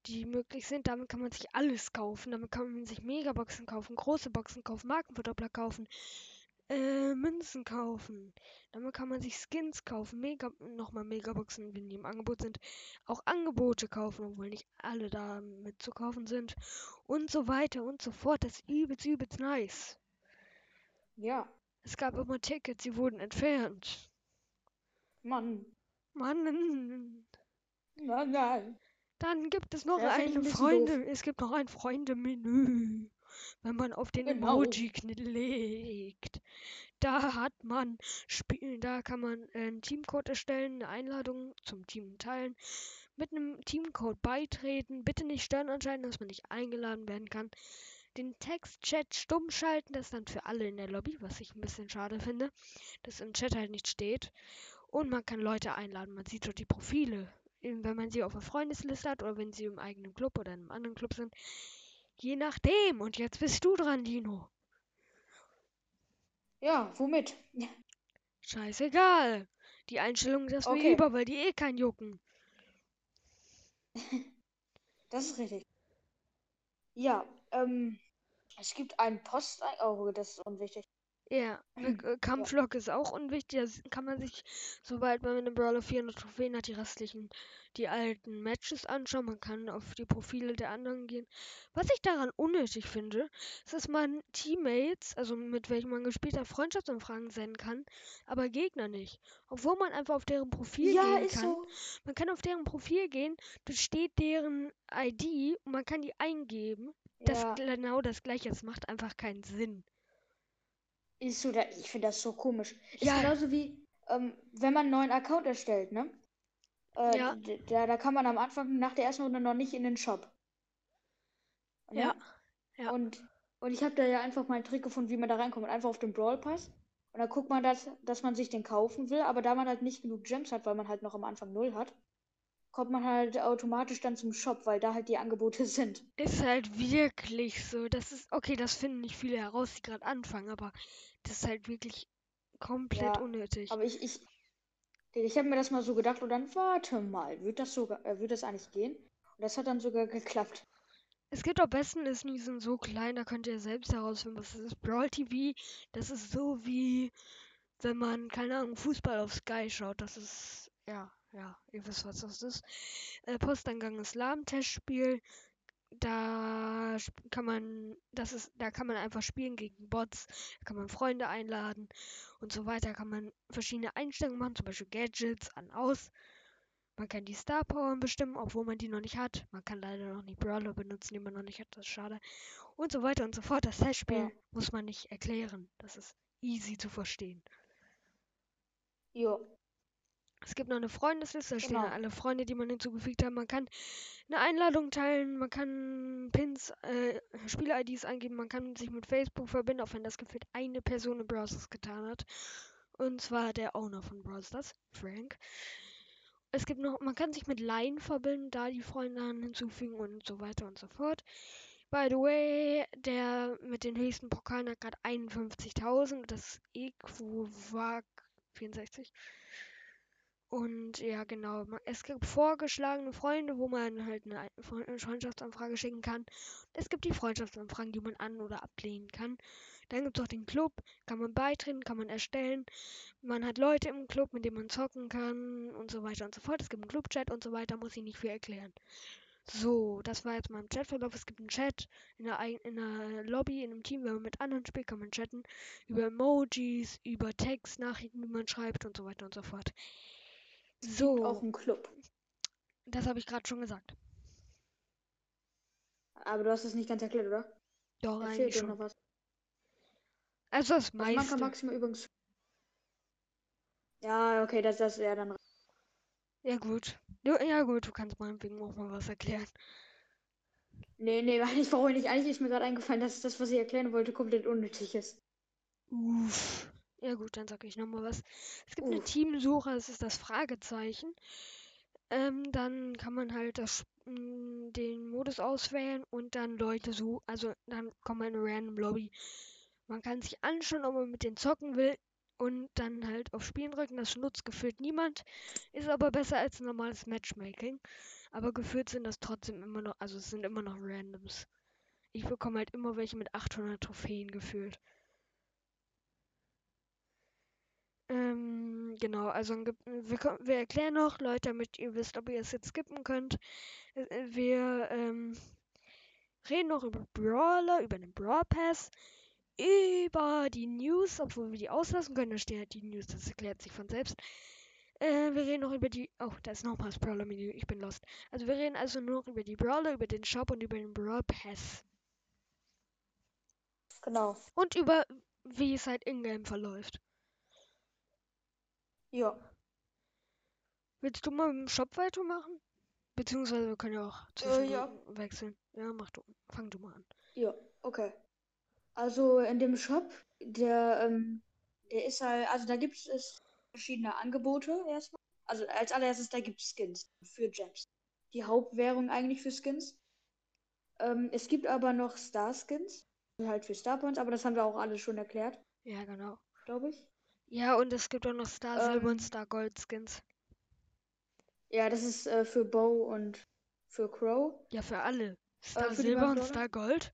die möglich sind. Damit kann man sich alles kaufen. Damit kann man sich Megaboxen kaufen, große Boxen kaufen, Markenverdoppler kaufen, äh, Münzen kaufen. Damit kann man sich Skins kaufen, Mega, nochmal Megaboxen, wenn die im Angebot sind. Auch Angebote kaufen, obwohl nicht alle da mit zu kaufen sind. Und so weiter und so fort. Das ist übelst, übelst nice. Ja. Es gab immer Tickets, sie wurden entfernt. Mann. Mann. Nein, nein. Dann gibt es noch ja, ein, ein Freunde, doof. es gibt noch ein Freunde-Menü. Wenn man auf den genau. Emoji klickt, da hat man spielen, da kann man einen Teamcode erstellen, eine Einladung zum Team teilen, mit einem Teamcode beitreten, bitte nicht stören anscheinend, dass man nicht eingeladen werden kann den Textchat stumm schalten. Das ist dann für alle in der Lobby, was ich ein bisschen schade finde, dass im Chat halt nicht steht. Und man kann Leute einladen. Man sieht dort die Profile. Wenn man sie auf der Freundesliste hat oder wenn sie im eigenen Club oder in einem anderen Club sind. Je nachdem. Und jetzt bist du dran, Dino. Ja, womit? Scheißegal. Die Einstellung ist okay. mir lieber, weil die eh kein jucken. [LAUGHS] Das ist richtig. Ja, ähm, es gibt einen Post. Oh, das ist unwichtig. Ja, äh, Kampflok ja. ist auch unwichtig. Da kann man sich, sobald man mit einem Brawler 400 Trophäen hat, die restlichen, die alten Matches anschauen. Man kann auf die Profile der anderen gehen. Was ich daran unnötig finde, ist, dass man Teammates, also mit welchen man gespielt hat, Freundschaftsanfragen senden kann, aber Gegner nicht. Obwohl man einfach auf deren Profil ja, gehen kann. So. Man kann auf deren Profil gehen, da steht deren ID und man kann die eingeben. Das ja. genau das gleiche. Es macht einfach keinen Sinn. Ist so, da, ich finde das so komisch. Ist ja. genauso wie, ähm, wenn man einen neuen Account erstellt, ne? Äh, ja. Da, da kann man am Anfang nach der ersten Runde noch nicht in den Shop. Ne? Ja. ja. Und, und ich habe da ja einfach mal einen Trick gefunden, wie man da reinkommt. Einfach auf den Brawl Pass. Und dann guckt man, dass, dass man sich den kaufen will, aber da man halt nicht genug Gems hat, weil man halt noch am Anfang null hat, kommt man halt automatisch dann zum Shop, weil da halt die Angebote [LAUGHS] sind. Ist halt wirklich so. Das ist, okay, das finden nicht viele heraus, die gerade anfangen, aber das ist halt wirklich komplett ja, unnötig. Aber ich, ich, ich habe mir das mal so gedacht und dann warte mal, wird das sogar, äh, wird das eigentlich gehen? Und das hat dann sogar geklappt. Es gibt am besten, ist die sind so klein, da könnt ihr selbst herausfinden, was es ist. Brawl TV, das ist so wie, wenn man, keine Ahnung, Fußball auf Sky schaut. Das ist, ja, ja, ihr wisst, was das ist. Äh, Posteingang Islam, Testspiel. Da kann man, das ist, da kann man einfach spielen gegen Bots, da kann man Freunde einladen und so weiter. Kann man verschiedene Einstellungen machen, zum Beispiel Gadgets an, aus. Man kann die Star Power bestimmen, obwohl man die noch nicht hat. Man kann leider noch nicht Brawler benutzen, die man noch nicht hat. Das ist schade. Und so weiter und so fort. Das Testspiel Ja. muss man nicht erklären. Das ist easy zu verstehen. Jo. Es gibt noch eine Freundesliste, da stehen Genau. alle Freunde, die man hinzugefügt hat. Man kann eine Einladung teilen, man kann Pins, äh, Spieler-IDs eingeben, man kann sich mit Facebook verbinden, auch wenn das gefühlt eine Person im Browsers getan hat. Und zwar der Owner von Browsers, Frank. Es gibt noch, man kann sich mit Line verbinden, da die Freunde dann hinzufügen und so weiter und so fort. By the way, der mit den höchsten Pokalen hat gerade 51.000, das ist Equivag 64. Und ja, genau. Es gibt vorgeschlagene Freunde, wo man halt eine Ein- Fre- eine Freundschaftsanfrage schicken kann. Es gibt die Freundschaftsanfragen, die man an- oder ablehnen kann. Dann gibt es auch den Club, kann man beitreten, kann man erstellen. Man hat Leute im Club, mit denen man zocken kann und so weiter und so fort. Es gibt einen Clubchat und so weiter, muss ich nicht viel erklären. So, das war jetzt mal im Chatverlauf. Es gibt einen Chat in der, in der Lobby, in einem Team, wenn man mit anderen spielt, kann man chatten. Über Emojis, über Textnachrichten, die man schreibt und so weiter und so fort. So, auch einen Club. das habe ich gerade schon gesagt. Aber du hast es nicht ganz erklärt, oder? Doch, Da eigentlich schon. noch was. Also das Also man kann meiste. maximal übrigens. Ja, okay, das, das ja dann. Ja gut. Du, ja gut, du kannst meinetwegen auch mal was erklären. Nee, nee, [LAUGHS] eigentlich brauche ich nicht. Eigentlich ist mir gerade eingefallen, dass das, was ich erklären wollte, komplett unnötig ist. Uff. Ja gut, dann sage ich nochmal was. Es gibt eine Uff. Teamsuche, das ist das Fragezeichen. Ähm, dann kann man halt das, m, den Modus auswählen und dann Leute suchen. Also dann kommt man in eine random Lobby. Man kann sich anschauen, ob man mit denen zocken will und dann halt auf Spielen drücken. Das nutzt gefühlt niemand. Ist aber besser als normales Matchmaking. Aber gefühlt sind das trotzdem immer noch, also es sind immer noch Randoms. Ich bekomme halt immer welche mit 800 Trophäen gefühlt. Ähm, genau, also wir, wir erklären noch, Leute, damit ihr wisst, ob ihr es jetzt skippen könnt. Äh, äh, Wir ähm, reden noch über Brawler, über den Brawl Pass, über die News, obwohl wir die auslassen können. Da stehen halt die News, das erklärt sich von selbst. Äh, wir reden noch über die. Oh, da ist nochmal das Brawler-Menü, ich bin lost. Also, wir reden also nur noch über die Brawler, über den Shop und über den Brawl Pass. Genau. Und über wie es halt in-game verläuft. Ja. Willst du mal dem Shop weitermachen? Beziehungsweise wir können ja auch Äh, ja. wechseln. Ja, mach du. Fang du mal an. Ja, okay. Also in dem Shop, der, ähm, der ist halt, also da gibt es verschiedene Angebote erstmal. Also als allererstes, da gibt es Skins für Gems. Die Hauptwährung eigentlich für Skins. Ähm, es gibt aber noch Star-Skins, halt für Star Points, aber das haben wir auch alle schon erklärt, Ja, genau. glaube ich. Ja, und es gibt auch noch Star Silber Ähm, und Star Gold Skins. Ja, das ist äh, für Bow und für Crow. Ja, für alle. Star für die Silber und? Star Gold?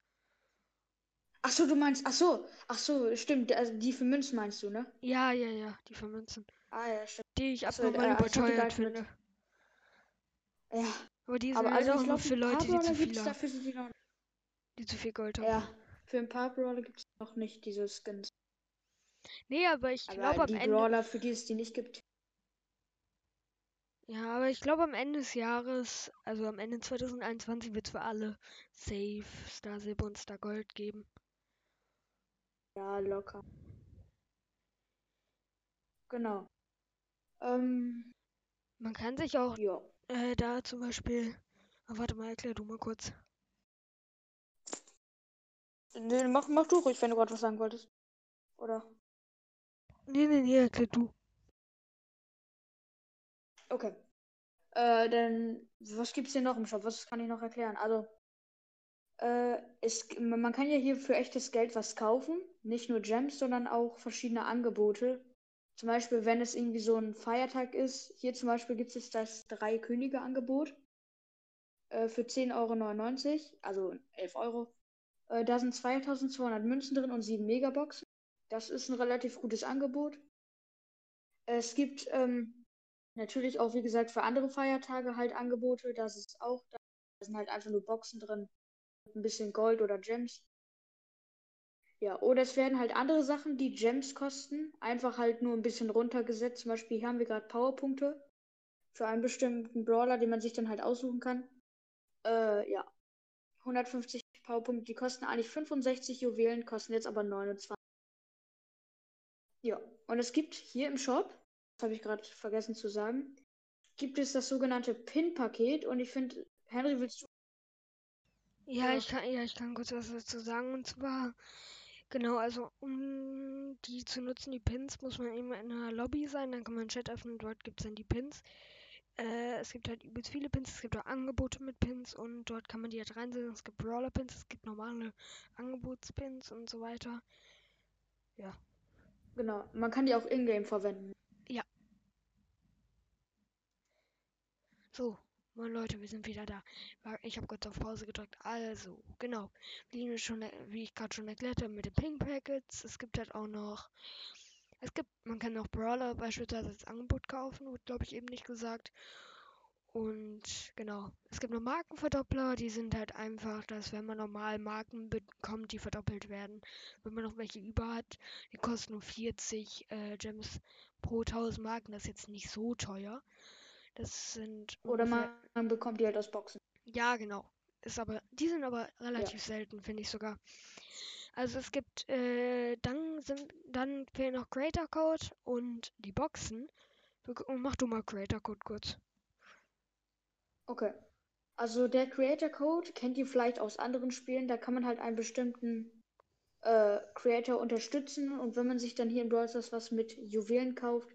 Ach so, du meinst, ach so, ach so, stimmt, also die für Münzen meinst du, ne? Ja, ja, ja, die für Münzen. Ah ja, stimmt. Die ich so, abnormal äh, hab die überteuert finde. Ja, Aber die sind aber halt also auch nur glaube, für Leute, die zu viel haben. dafür die noch. Die zu viel Gold haben. Ja, für ein paar Brawler gibt es noch nicht diese Skins. Nee, aber ich glaube am die Ende. Brawler, für die es die nicht gibt. Ja, aber ich glaube am Ende des Jahres, also am Ende 2021, wird es für alle Safe Star Silber und Star Gold geben. Ja, locker. Genau. Ähm, Man kann sich auch ja. äh, da zum Beispiel. Ah, warte mal, erklär du mal kurz. Nee, mach, mach du ruhig, wenn du gerade was sagen wolltest. Oder? Nee, nee, nee, erklär du. Okay. Äh, dann, was gibt's hier noch im Shop? Was kann ich noch erklären? Also, äh, es, man kann ja hier für echtes Geld was kaufen. Nicht nur Gems, sondern auch verschiedene Angebote. Zum Beispiel, wenn es irgendwie so ein Feiertag ist. Hier zum Beispiel gibt es das Drei-Könige-Angebot. äh, für 10,99 Euro, also 11 Euro. Äh, da sind 2200 Münzen drin und 7 Megaboxen. Das ist ein relativ gutes Angebot. Es gibt ähm, natürlich auch, wie gesagt, für andere Feiertage halt Angebote. Das ist auch, da sind halt einfach nur Boxen drin. Ein bisschen Gold oder Gems. Ja, oder es werden halt andere Sachen, die Gems kosten, einfach halt nur ein bisschen runtergesetzt. Zum Beispiel hier haben wir gerade Powerpunkte für einen bestimmten Brawler, den man sich dann halt aussuchen kann. Äh, ja. 150 Powerpunkte, die kosten eigentlich 65 Juwelen, kosten jetzt aber 29. Ja, und es gibt hier im Shop, das habe ich gerade vergessen zu sagen, gibt es das sogenannte Pin-Paket und ich finde, Henry, willst du? Ja, ich kann, ja, ich kann kurz was dazu sagen. Und zwar, genau, also um die zu nutzen, die Pins, muss man immer in einer Lobby sein, dann kann man einen Chat öffnen, dort gibt es dann die Pins. Äh, es gibt halt übelst viele Pins, es gibt auch Angebote mit Pins und dort kann man die halt reinsetzen. Es gibt Brawler-Pins, es gibt normale Angebotspins und so weiter. Ja. Genau, man kann die auch in-game verwenden. Ja. So, moin Leute, wir sind wieder da. Ich habe kurz auf Pause gedrückt. Also, genau. Wie, schon, wie ich gerade schon erklärt habe mit den Pink Packets, es gibt halt auch noch es gibt, man kann auch Brawler beispielsweise als Angebot kaufen, wurde glaube ich eben nicht gesagt. Und genau, es gibt noch Markenverdoppler, die sind halt einfach, dass wenn man normal Marken bekommt, die verdoppelt werden. Wenn man noch welche über hat, die kosten nur 40 äh, Gems pro 1000 Marken, das ist jetzt nicht so teuer. Das sind. Oder man, man bekommt die halt aus Boxen. Ja, genau. Ist aber, die sind aber relativ ja. selten, finde ich sogar. Also es gibt, äh, dann sind, dann fehlen noch Creator Code und die Boxen. Mach du mal Creator Code kurz. Okay. Also der Creator Code kennt ihr vielleicht aus anderen Spielen. Da kann man halt einen bestimmten äh, Creator unterstützen und wenn man sich dann hier in Brawl Stars was mit Juwelen kauft,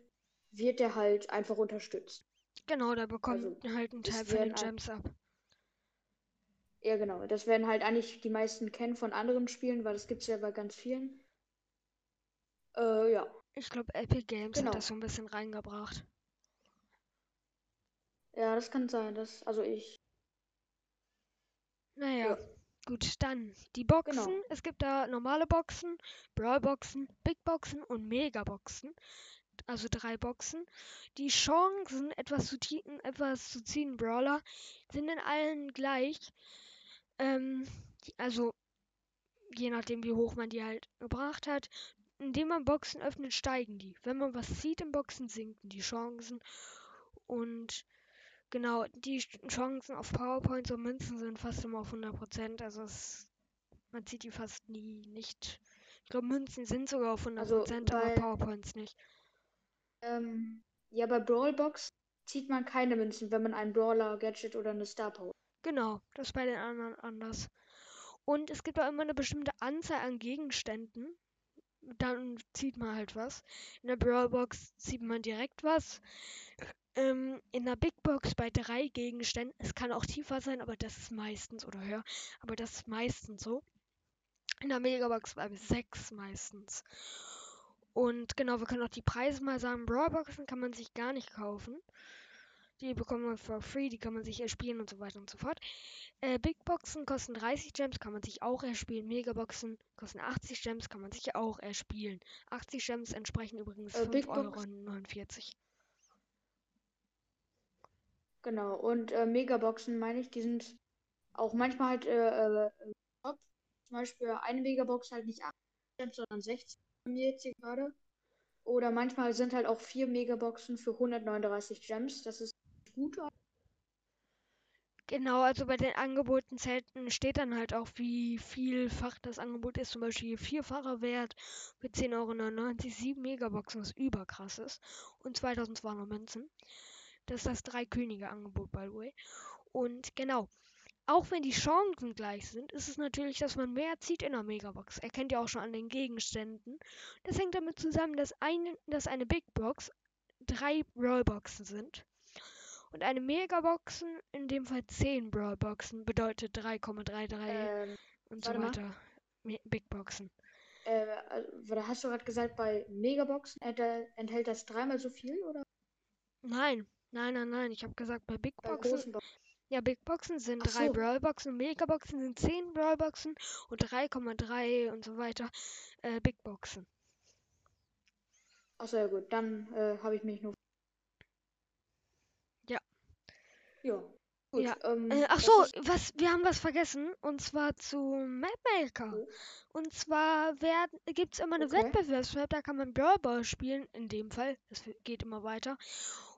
wird der halt einfach unterstützt. Genau, da bekommt also, halt ein Teil von den Gems ab. Ja, genau. Das werden halt eigentlich die meisten kennen von anderen Spielen, weil das gibt es ja bei ganz vielen. Äh, ja. Ich glaube, Epic Games genau. hat das so ein bisschen reingebracht. Ja, das kann sein. Das, also ich. Naja, ja. gut, dann die Boxen. Genau. Es gibt da normale Boxen, Brawl-Boxen, Big Boxen und Mega-Boxen. Also drei Boxen. Die Chancen, etwas zu, etwas zu ziehen, Brawler, sind in allen gleich. Ähm, also je nachdem, wie hoch man die halt gebracht hat. Indem man Boxen öffnet, steigen die. Wenn man was sieht im Boxen, sinken die Chancen. Und genau, die Chancen auf PowerPoints und Münzen sind fast immer auf 100%. Also es, man sieht die fast nie nicht. Ich glaube, Münzen sind sogar auf 100%, also bei, aber PowerPoints nicht. Ähm, ja, bei Brawlbox zieht man keine Münzen, wenn man einen Brawler, Gadget oder eine Star Power Genau, das ist bei den anderen anders. Und es gibt auch immer eine bestimmte Anzahl an Gegenständen. Dann zieht man halt was. In der Brawlbox zieht man direkt was. Ähm, in der Big Box bei drei Gegenständen. Es kann auch tiefer sein, aber das ist meistens, oder höher, aber das ist meistens so. In der Megabox bei sechs meistens. Und genau, wir können auch die Preise mal sagen. Brawlboxen kann man sich gar nicht kaufen. Die bekommt man for free, die kann man sich erspielen und so weiter und so fort. Äh, Big Boxen kosten 30 Gems, kann man sich auch erspielen. Megaboxen kosten 80 Gems, kann man sich auch erspielen. 80 Gems entsprechen übrigens äh, 5,49 Euro. Genau, und äh, Megaboxen meine ich, die sind auch manchmal halt äh, äh, top. Zum Beispiel eine Megabox halt nicht 80 Gems, sondern 60 haben wir jetzt hier gerade. Oder manchmal sind halt auch vier Megaboxen für 139 Gems. Das ist gut Genau, also bei den Angeboten Zelten steht dann halt auch, wie vielfach das Angebot ist. Zum Beispiel vierfacher Wert für 10,99 Euro, 7 Megaboxen, was überkrass ist. Und 2200 Münzen. Das ist das Drei-Könige-Angebot, by the way. Und genau, auch wenn die Chancen gleich sind, ist es natürlich, dass man mehr zieht in der Megabox. Erkennt ihr auch schon an den Gegenständen. Das hängt damit zusammen, dass, ein, dass eine Big Box drei Rollboxen sind. Und eine Megaboxen, in dem Fall 10 Brawlboxen, bedeutet 3,33 ähm, und so weiter. Big Boxen. Äh, also, hast du gerade gesagt, bei Megaboxen enthält das dreimal so viel, oder? Nein, nein, nein, nein. Ich habe gesagt, bei Big bei Boxen. Bo Ja, Big Boxen sind Ach drei so. Brawlboxen, Megaboxen sind zehn Brawlboxen und 3,3 und so weiter äh, Big Boxen. Achso, ja gut, dann äh, habe ich mich nur. Ja. Ja. Gut. Ja. Ähm, Äh, ach so, was, wir haben was vergessen und zwar zu Mapmaker. Oh. Und zwar gibt es immer eine Okay. Wettbewerbsmap, da kann man Brawl spielen, in dem Fall. Das geht immer weiter.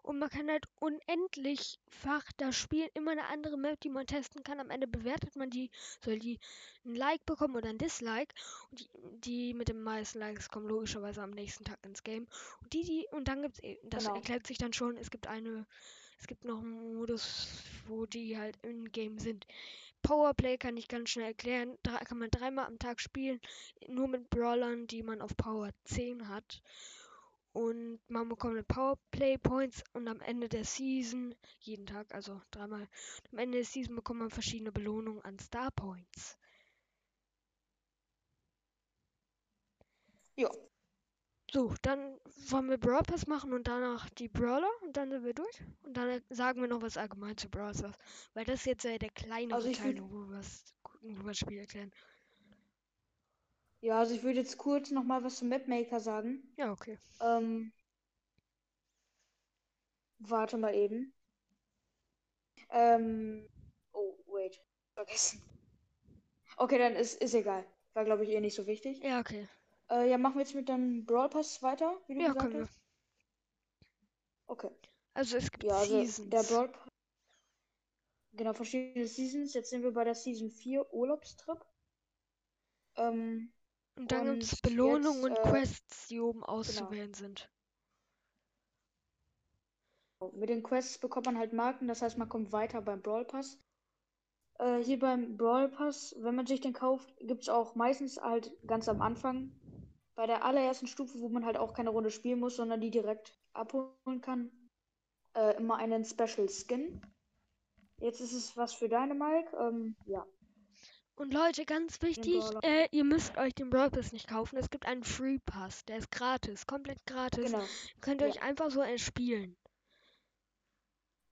Und man kann halt unendlichfach das Spiel immer eine andere Map, die man testen kann. Am Ende bewertet man die, soll die ein Like bekommen oder ein Dislike. Und die, die mit den meisten Likes kommen logischerweise am nächsten Tag ins Game. Und die, die, und dann gibt's e- das Genau. erklärt sich dann schon, es gibt eine, es gibt noch einen Modus, wo die halt im Game sind. Powerplay kann ich ganz schnell erklären. Da kann man dreimal am Tag spielen, nur mit Brawlern, die man auf Power 10 hat. Und man bekommt Powerplay Points und am Ende der Season, jeden Tag, also dreimal, am Ende der Season bekommt man verschiedene Belohnungen an Star Points. Ja. So, dann wollen wir Brawl Pass machen und danach die Brawler und dann sind wir durch. Und dann sagen wir noch was allgemein zu Brawl Stars. Weil das ist jetzt äh, der kleine Also Teil, wo wir was, wo wir das Spiel erklären. Ja, also ich würde jetzt kurz noch mal was zum Mapmaker sagen. Ja, okay. Ähm, warte mal eben. Ähm, oh, wait. Vergessen. Okay, dann ist, ist egal. War, glaube ich, eh nicht so wichtig. Ja, okay. Äh, ja, machen wir jetzt mit dem Brawl Pass weiter, wie du Ja, gesagt können wir. hast? Okay. Also es gibt Ja, also Seasons. der Brawl Pass. Genau, verschiedene Seasons. Jetzt sind wir bei der Season 4 Urlaubstrip. Ähm, und dann gibt es Belohnungen und äh, Quests, die oben auszuwählen sind. Mit den Quests bekommt man halt Marken, das heißt, man kommt weiter beim Brawl Pass. Äh, hier beim Brawl Pass, wenn man sich den kauft, gibt es auch meistens halt ganz am Anfang, bei der allerersten Stufe, wo man halt auch keine Runde spielen muss, sondern die direkt abholen kann, äh, immer einen Special Skin. Jetzt ist es was für deine Mike. Ähm, ja. Und Leute, ganz wichtig, äh, ihr müsst euch den Brawl Pass nicht kaufen. Es gibt einen Free Pass, der ist gratis, komplett gratis. Genau. Könnt ihr Ja. euch einfach so erspielen.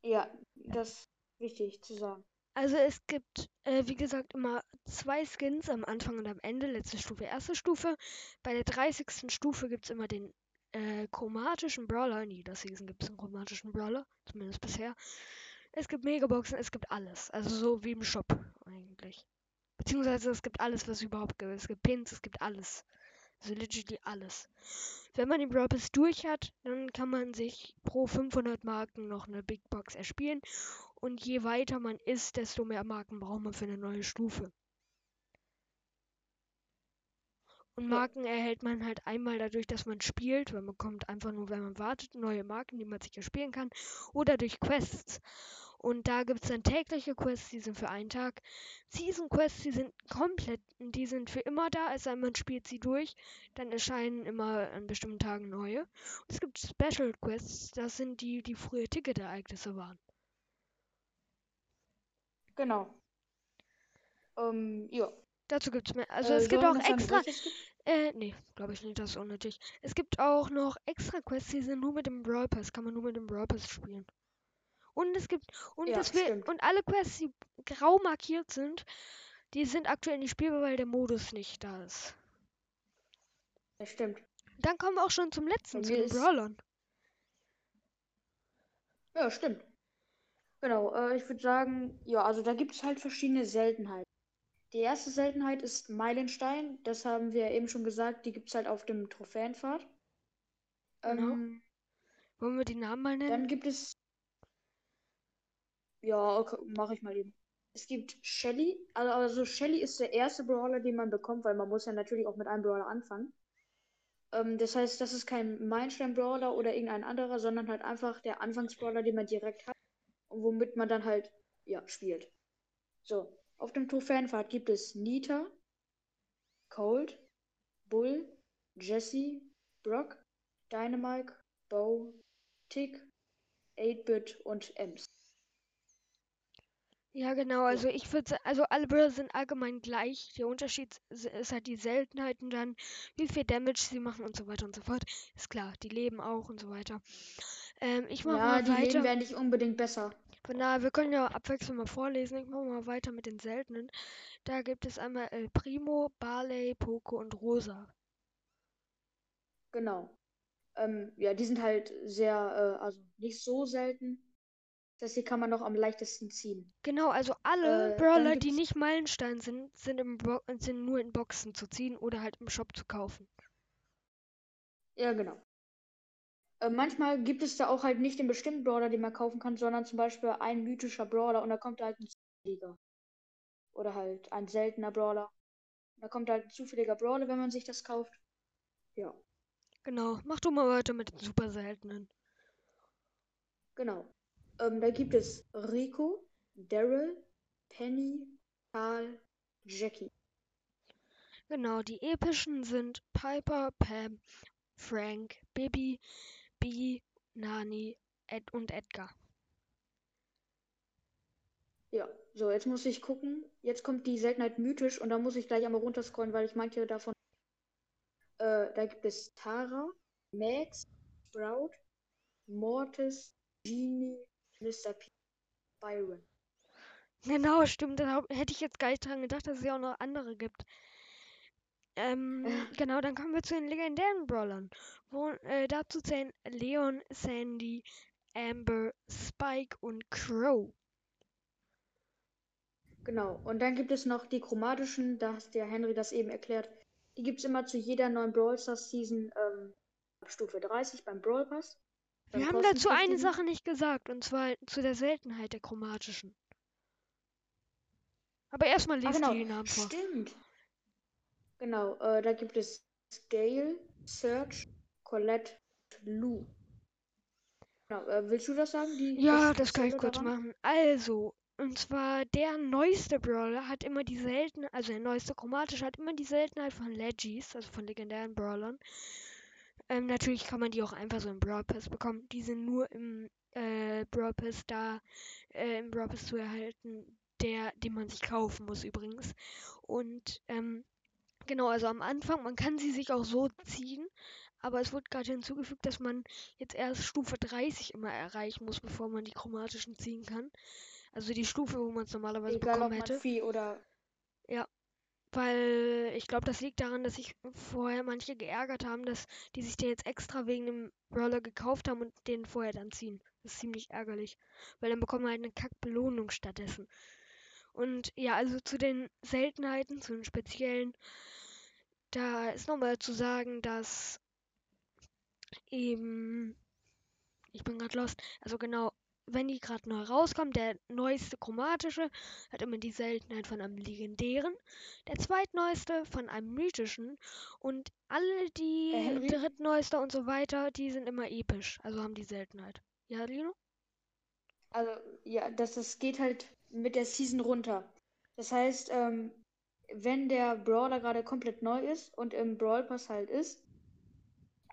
Ja, das ist wichtig zu sagen. Also es gibt, äh, wie gesagt, immer zwei Skins am Anfang und am Ende, letzte Stufe, erste Stufe. Bei der 30. Stufe gibt es immer den äh, chromatischen Brawler. In jeder Season gibt es einen chromatischen Brawler, zumindest bisher. Es gibt Megaboxen, es gibt alles. Also so wie im Shop eigentlich. Beziehungsweise es gibt alles, was überhaupt gibt. Es gibt Pins, es gibt alles. Also literally alles. Wenn man den Brawl Pass durch hat, dann kann man sich pro 500 Marken noch eine Big Box erspielen. Und je weiter man ist, desto mehr Marken braucht man für eine neue Stufe. Und. Marken erhält man halt einmal dadurch, dass man spielt, weil man bekommt einfach nur, wenn man wartet, neue Marken, die man sich erspielen kann. Oder durch Quests. Und da gibt es dann tägliche Quests, die sind für einen Tag. Season Quests, die sind komplett, die sind für immer da, es sei denn, man spielt sie durch. Dann erscheinen immer an bestimmten Tagen neue. Und es gibt Special Quests, das sind die, die früher Ticket-Ereignisse waren. Genau. Ähm, ja. Dazu gibt es mehr. Also Äh, es gibt auch extra. Äh, nee, glaube ich nicht, das ist unnötig. Es gibt auch noch extra Quests, die sind nur mit dem Brawl Pass, kann man nur mit dem Brawl Pass spielen. Und es gibt, und Ja, es will, und alle Quests, die grau markiert sind, die sind aktuell nicht spielbar, weil der Modus nicht da ist. Ja, stimmt. Dann kommen wir auch schon zum letzten, zu den Brawlern. Ja, stimmt. Genau, äh, ich würde sagen, ja, also da gibt es halt verschiedene Seltenheiten. Die erste Seltenheit ist Meilenstein. Das haben wir eben schon gesagt. Die gibt es halt auf dem Trophäenpfad. Genau. Ähm, Wollen wir die Namen mal nennen? dann gibt es. Ja, okay, mache ich mal eben. Es gibt Shelly. Also, also Shelly ist der erste Brawler, den man bekommt, weil man muss ja natürlich auch mit einem Brawler anfangen. Ähm, das heißt, das ist kein Meilenstein-Brawler oder irgendein anderer, sondern halt einfach der Anfangs-Brawler, den man direkt hat womit man dann halt, ja, spielt. So, auf dem Trophäenpfad gibt es Nita, Cold, Bull, Jesse, Brock, Dynamite, Bo, Tick, 8-Bit und Ems. Ja, genau. Also ich würde, also alle Brawler sind allgemein gleich. Der Unterschied ist halt die Seltenheiten dann, wie viel Damage sie machen und so weiter und so fort. Ist klar, die leben auch und so weiter. Ähm, ich mache Ja, mal die Leben weiter. werden nicht unbedingt besser. Von daher, wir können ja abwechselnd mal vorlesen. Ich mache mal weiter mit den seltenen. Da gibt es einmal El Primo, Barley, Poco und Rosa. Genau. Ähm, ja, die sind halt sehr, äh, also nicht so selten. Das hier kann man noch am leichtesten ziehen. Genau, also alle Äh, Brawler, die nicht Meilenstein sind, sind, im Bo sind nur in Boxen zu ziehen oder halt im Shop zu kaufen. Ja, genau. Äh, manchmal gibt es da auch halt nicht den bestimmten Brawler, den man kaufen kann, sondern zum Beispiel ein mythischer Brawler und da kommt halt ein zufälliger. Oder halt ein seltener Brawler. Da kommt halt ein zufälliger Brawler, wenn man sich das kauft. Ja, Genau, mach du mal weiter mit den super seltenen. genau. Ähm, da gibt es Rico, Daryl, Penny, Karl, Jackie. Genau, die epischen sind Piper, Pam, Frank, Bibi, Bee, Nani, Ed und Edgar. Ja, so, jetzt muss ich gucken. Jetzt kommt die Seltenheit mythisch und da muss ich gleich einmal runterscrollen, weil ich manche davon. Äh, da gibt es Tara, Max, Sprout, Mortis, Genie, Mr. P, Byron. Genau, stimmt. Da hätte ich jetzt gar nicht dran gedacht, dass es ja auch noch andere gibt. Ähm, [LAUGHS] genau, dann kommen wir zu den legendären Brawlern. Wo, äh, dazu zählen Leon, Sandy, Amber, Spike und Crow. Genau. Und dann gibt es noch die chromatischen, da hat der Henry das eben erklärt. Die gibt es immer zu jeder neuen Brawl Stars Season ähm, ab Stufe 30 beim Brawl Pass. Wir haben dazu eine. Sache nicht gesagt, und zwar zu der Seltenheit der chromatischen. Aber erstmal Ah, lest genau. die Namen vor. Stimmt. Genau, äh, da gibt es Scale, Search, Colette, Lou. Genau, äh, willst du das sagen? Die, Ja, das kann ich kurz daran? machen. Also, und zwar der neueste Brawler hat immer die Seltenheit, also der neueste chromatische hat immer die Seltenheit von Legis, also von legendären Brawlern. Ähm, natürlich kann man die auch einfach so im Brawl Pass bekommen. Die sind nur im äh, Brawl Pass da, äh, im Brawl Pass zu erhalten, der, den man sich kaufen muss übrigens. Und ähm, genau, also am Anfang, man kann sie sich auch so ziehen, aber es wurde gerade hinzugefügt, dass man jetzt erst Stufe 30 immer erreichen muss, bevor man die chromatischen ziehen kann. Also die Stufe, wo man es normalerweise Egal, bekommen man hätte. Vieh oder. Weil ich glaube, das liegt daran, dass sich vorher manche geärgert haben, dass die sich den jetzt extra wegen dem Brawler gekauft haben und den vorher dann ziehen. Das ist ziemlich ärgerlich. Weil dann bekommen wir halt eine Kackbelohnung stattdessen. Und ja, also zu den Seltenheiten, zu den speziellen, da ist nochmal zu sagen, dass eben. Ich bin gerade lost. Also genau, wenn die gerade neu rauskommen, der neueste chromatische hat immer die Seltenheit von einem legendären, der zweitneueste von einem mythischen und alle die Äh, drittneueste und so weiter, die sind immer episch, also haben die Seltenheit. Ja, Lino? Also, ja, das, das geht halt mit der Season runter. Das heißt, ähm, wenn der Brawler gerade komplett neu ist und im Brawl Pass halt ist,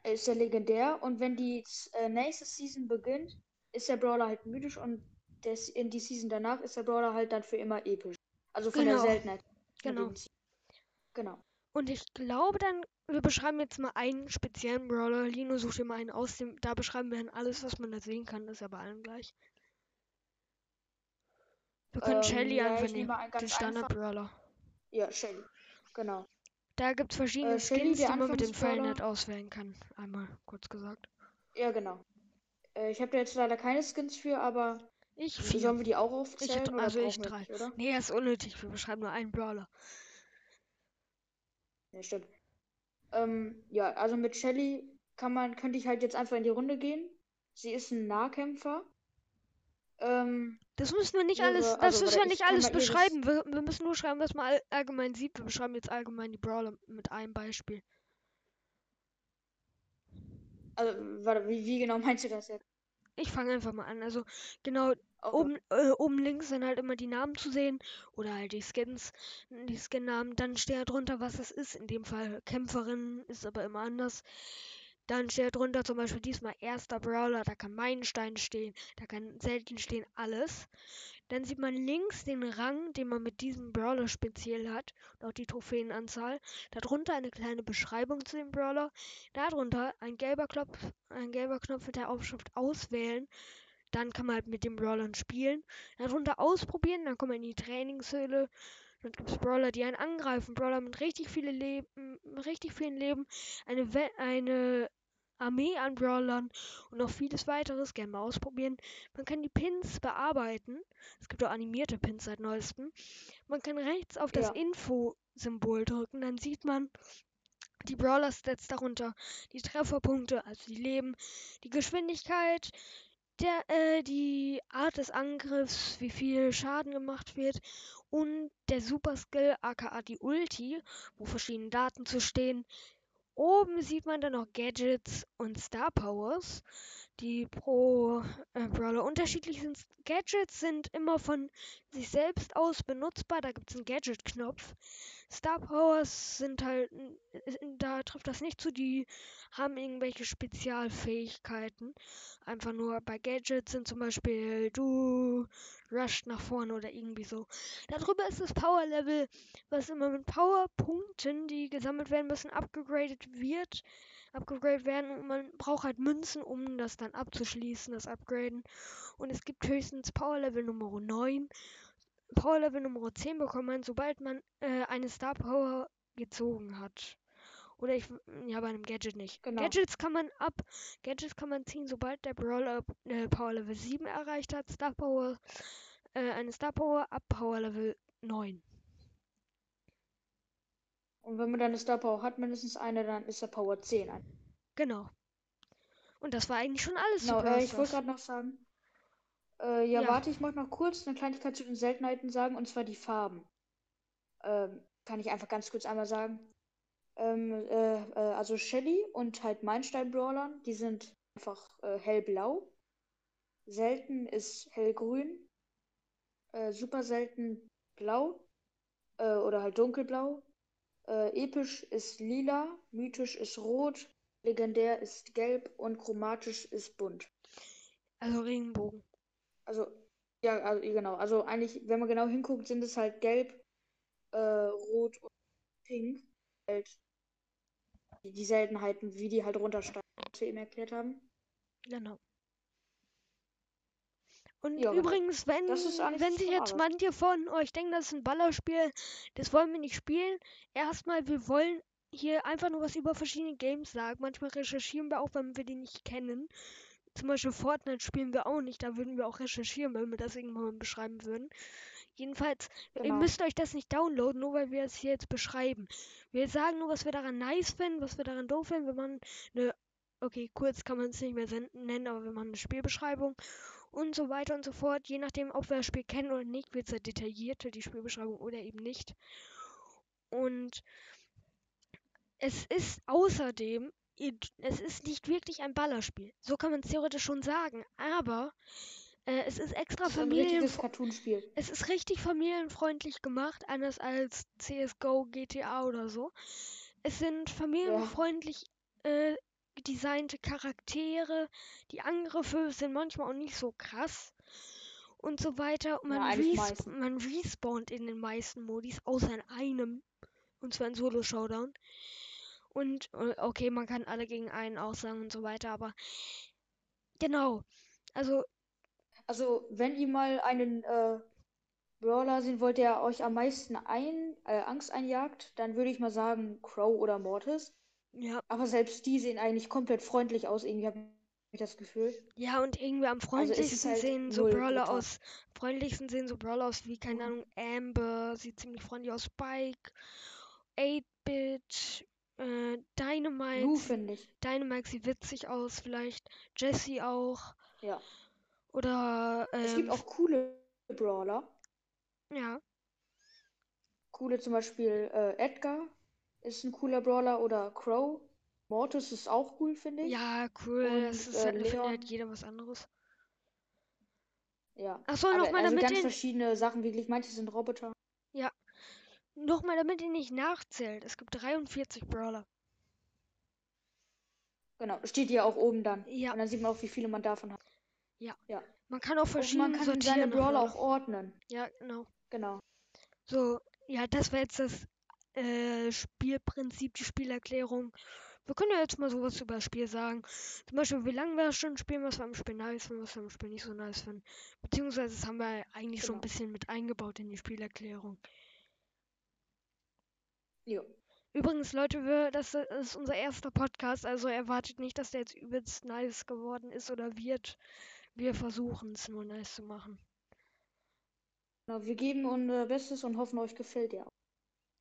ist er legendär. Und wenn die äh, nächste Season beginnt, ist der Brawler halt mythisch und des, in die Season danach ist der Brawler halt dann für immer episch. Also von Genau. der Seltenheit. Genau. Genau. Und ich glaube dann, wir beschreiben jetzt mal einen speziellen Brawler. Lino sucht mal einen aus, dem, da beschreiben wir dann alles, was man da sehen kann. Das ist ja bei allen gleich. Wir können Ähm, Shelly ja, einfach ich nehme nehmen, den Standard-Brawler. Ja, Shelly. Genau. Da gibt es verschiedene Äh, Shelly, Skins, die man mit Anfangsbrawler. nicht auswählen kann. Einmal kurz gesagt. Ja, genau. Äh, ich habe da jetzt leider keine Skins für, aber Ich vier. sollen wir die auch Ich, aufzählen oder also ich drei. nicht, oder? Nee, das ist unnötig. Wir beschreiben nur einen Brawler. Ja, stimmt. Ähm, ja, also mit Shelly kann man, könnte ich halt jetzt einfach in die Runde gehen. Sie ist ein Nahkämpfer. Ähm, Das müssen wir nicht alles, das also, müssen wir ich nicht alles beschreiben. Wir, wir müssen nur schreiben, was man all, allgemein sieht. Wir beschreiben jetzt allgemein die Brawler mit einem Beispiel. also, warte, wie, wie genau [LAUGHS] meinst du das jetzt? Ich fange einfach mal an. Also genau, Okay. oben, äh, oben links sind halt immer die Namen zu sehen oder halt die Skins, die Skin-Namen. Dann steht da drunter, was es ist. In dem Fall Kämpferin, ist aber immer anders. Dann steht drunter zum Beispiel diesmal erster Brawler, da kann Meilenstein stehen, da kann selten stehen, alles. Dann sieht man links den Rang, den man mit diesem Brawler speziell hat und auch die Trophäenanzahl. Darunter eine kleine Beschreibung zu dem Brawler. Darunter ein gelber Knopf, ein gelber Knopf mit der Aufschrift Auswählen. dann kann man halt mit den Brawlern spielen. Darunter ausprobieren, dann kommt man in die Trainingshöhle. Dann gibt es Brawler, die einen angreifen. Brawler mit richtig viele Leben, richtig vielen Leben. Eine, We eine Armee an Brawlern und noch vieles weiteres gerne mal ausprobieren. Man kann die Pins bearbeiten. Es gibt auch animierte Pins seit neuestem. Man kann rechts auf das Ja. Info-Symbol drücken, dann sieht man die Brawler-Stats darunter, die Trefferpunkte, also die Leben, die Geschwindigkeit, der, äh, die Art des Angriffs, wie viel Schaden gemacht wird und der Super Skill, aka die Ulti, wo verschiedene Daten zu stehen. Oben sieht man dann noch Gadgets und Star Powers, die pro äh, Brawler unterschiedlich sind. Gadgets sind immer von sich selbst aus benutzbar, da gibt es einen Gadget-Knopf. Star Powers sind halt, n- da trifft das nicht zu, die haben irgendwelche Spezialfähigkeiten. Einfach nur bei Gadgets sind zum Beispiel du rusht nach vorne oder irgendwie so. Darüber ist das Power Level, was immer mit Powerpunkten, die gesammelt werden müssen, abgegradet wird. Abgegradet werden und man braucht halt Münzen, um das dann abzuschließen, das Upgraden. Und es gibt höchstens Power Level Nummer 9. Power Level Nummer 10 bekommt man, sobald man äh, eine Star Power gezogen hat. Oder ich, ja, bei einem Gadget nicht. Genau. Gadgets kann man ab, Gadgets kann man ziehen, sobald der Brawler äh, Power Level 7 erreicht hat. Star Power, äh, eine Star Power ab Power Level 9. Und wenn man dann eine Star Power hat, mindestens eine, dann ist der Power 10. ein. Genau. Und das war eigentlich schon alles Genau, äh, ich wollte gerade noch sagen. Äh, ja, Ja. warte, ich möchte noch kurz eine Kleinigkeit zu den Seltenheiten sagen, und zwar die Farben. Ähm, kann ich einfach ganz kurz einmal sagen. Ähm, äh, äh, also Shelly und halt Meilenstein-Brawlern, die sind einfach äh, hellblau. Selten ist hellgrün. Äh, super selten blau. Oder halt dunkelblau. Äh, episch ist lila. Mythisch ist rot. Legendär ist gelb. Und chromatisch ist bunt. Also Regenbogen. Also, ja, also, genau. Also eigentlich, wenn man genau hinguckt, sind es halt gelb, äh, rot und pink. Halt die, die Seltenheiten, wie die halt runtersteigen, was wir eben erklärt haben. Genau. Und Ja, genau. übrigens, wenn, wenn sich jetzt manche von euch denken, das ist ein Ballerspiel, das wollen wir nicht spielen. Erstmal, wir wollen hier einfach nur was über verschiedene Games sagen. Manchmal recherchieren wir auch, wenn wir die nicht kennen. Zum Beispiel Fortnite spielen wir auch nicht, da würden wir auch recherchieren, wenn wir das irgendwann mal beschreiben würden. Jedenfalls, ihr Genau. müsst euch das nicht downloaden, nur weil wir es hier jetzt beschreiben. Wir sagen nur, was wir daran nice finden, was wir daran doof finden. Wir machen eine, okay, kurz kann man es nicht mehr nennen, aber wir machen eine Spielbeschreibung und so weiter und so fort. Je nachdem, ob wir das Spiel kennen oder nicht, wird es ja detaillierter, die Spielbeschreibung oder eben nicht. Und es ist außerdem, es ist nicht wirklich ein Ballerspiel. So kann man es theoretisch schon sagen. Aber äh, es ist extra Das ist Familien es ist richtig familienfreundlich gemacht, anders als CSGO, GTA oder so. Es sind familienfreundlich äh, designte Charaktere. Die Angriffe sind manchmal auch nicht so krass. Und so weiter. Und Ja, man, eigentlich res man respawnt in den meisten Modis, außer in einem. Und zwar in Solo-Showdown. Und, äh, okay, man kann alle gegen einen aussagen und so weiter, aber genau. Also, Also, wenn ihr mal einen äh, Brawler sehen wollt, der euch am meisten ein, äh, Angst einjagt, dann würde ich mal sagen Crow oder Mortis. Ja. Aber selbst die sehen eigentlich komplett freundlich aus, irgendwie habe ich das Gefühl. Ja, und irgendwie am Also freundlichsten halt sehen so Brawler aus. Freundlichsten sehen so Brawler aus wie, keine. Ahnung, Amber, sieht ziemlich freundlich aus. Spike, 8-Bit, äh, Dynamite. sie- finde ich. Dynamite sieht witzig aus, vielleicht. Jessie auch. Ja. Oder, Es gibt ähm, auch coole Brawler. ja. Coole zum Beispiel äh, Edgar ist ein cooler Brawler oder Crow. Mortis ist auch cool, finde ich. Ja, cool. Und, das ist äh, halt, findet halt Leon. jeder was anderes. Ja. Achso, nochmal, also damit ganz verschiedene Sachen, wirklich. Manche sind Roboter. noch mal, damit ihr nicht nachzählt. Es gibt 43 Brawler. Genau. Steht ja auch oben dann. Ja. Und dann sieht man auch, wie viele man davon hat. Man kann auch Und verschieden man kann seine Brawler. auch ordnen. Ja, genau. Genau. So, ja, das war jetzt das äh, Spielprinzip, die Spielerklärung Wir können ja jetzt mal sowas über das Spiel sagen. Zum Beispiel, wie lange wir das schon spielen, was wir am Spiel nice finden, was wir am Spiel nicht so nice finden. Beziehungsweise, das haben wir eigentlich schon ein Genau. bisschen mit eingebaut in die Spielerklärung. Jo. Übrigens, Leute, wir, das ist unser erster Podcast, also erwartet nicht, dass der jetzt übelst nice geworden ist oder wird. Wir versuchen es nur nice zu machen. Genau, wir geben unser Bestes und hoffen, euch gefällt ja.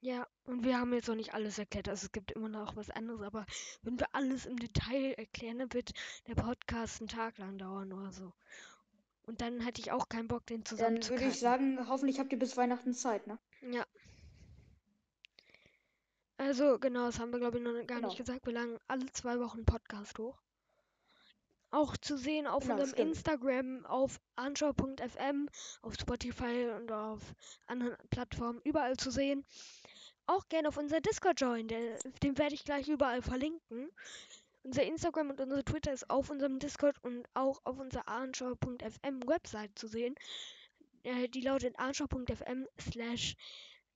Ja, und wir haben jetzt noch nicht alles erklärt, also es gibt immer noch was anderes, aber wenn wir alles im Detail erklären, dann wird der Podcast einen Tag lang dauern oder so. Und dann hätte ich auch keinen Bock, den zusammen Dann zu würde ich sagen, hoffentlich habt ihr bis Weihnachten Zeit, ne? Ja. Also, genau, das haben wir, glaube ich, noch gar Genau. nicht gesagt. Wir laden alle zwei Wochen Podcast hoch. Auch zu sehen auf Genau, unserem stimmt. Instagram, auf anschau.fm, auf Spotify und auf anderen Plattformen überall zu sehen. Auch gerne auf unser Discord join, der, den werde ich gleich überall verlinken. Unser Instagram und unser Twitter ist auf unserem Discord und auch auf unserer anschau.fm Website zu sehen. Äh, die lautet anschau.fm slash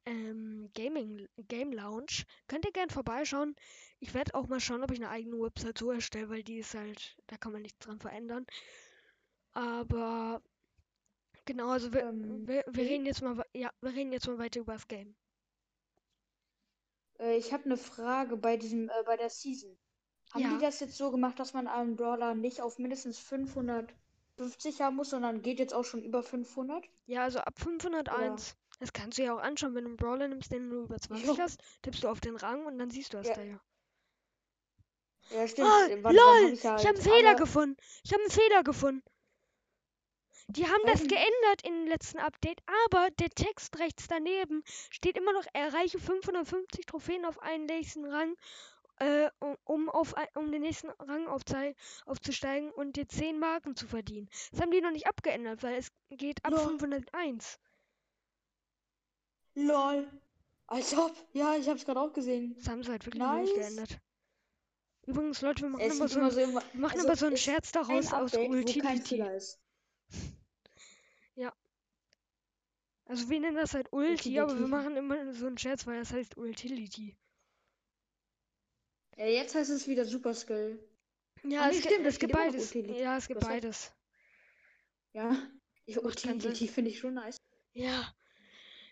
ähm, Gaming Game Lounge. Könnt ihr gern vorbeischauen. Ich werde auch mal schauen, ob ich eine eigene Website so erstelle, weil die ist halt, da kann man nichts dran verändern. Aber genau, also wir, Ähm, wir, wir reden jetzt mal, ja, wir reden jetzt mal weiter über das Game. Äh, ich habe eine Frage bei diesem, äh, bei der Season. Haben Ja. die das jetzt so gemacht, dass man einen Brawler nicht auf mindestens 550 haben muss, sondern geht jetzt auch schon über 500? Ja, also ab 501. Das kannst du ja auch anschauen, wenn du einen Brawler nimmst, den du über 20 Jo. hast, tippst du auf den Rang und dann siehst du das Ja. da ja. Ja, stimmt. Oh, wann lol! hab Ich habe halt einen Fehler gefunden. Ich habe einen Fehler gefunden. Die haben das geändert im letzten Update, aber der Text rechts daneben steht immer noch, erreiche 550 Trophäen auf einen nächsten Rang, äh, um, auf, ein- um den nächsten Rang aufzusteigen und dir 10 Marken zu verdienen. Das haben die noch nicht abgeändert, weil es geht ab Lol. 501. Lol. Als ob. Ja, ich hab's gerade auch gesehen. Das haben sie halt wirklich noch nicht Nice. geändert. Übrigens, Leute, wir machen immer so, immer ein, so wir machen also immer so einen Scherz ein daraus aus Update, kein Utility. Fehler ist. Also wir nennen das halt Ulti, aber wir Utility. machen immer so einen Scherz, weil das heißt Utility. Ja, jetzt heißt es wieder Super Skill. Ja, Ah, es, stimmt, es es gibt beides. Utility. Ja, es gibt recht. beides. Ja. Ich, Utility finde ich schon nice. Ja.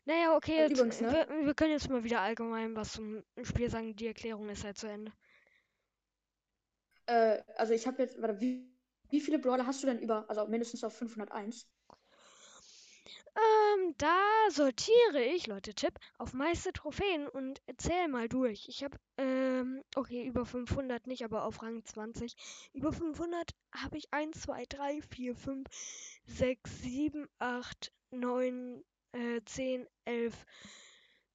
Naja, okay, Und jetzt, übrigens, ne? wir, wir können jetzt mal wieder allgemein was zum Spiel sagen. Die Erklärung ist halt zu Ende. Äh, also ich habe jetzt, warte, wie, wie viele Brawler hast du denn über, also mindestens auf 501? Ähm, da sortiere ich, Leute, Tipp, auf meiste Trophäen und zähl mal durch. Ich habe, ähm, okay, über 500 nicht, aber auf Rang 20. Über 500 habe ich 1, 2, 3, 4, 5, 6, 7, 8, 9, äh, 10, 11,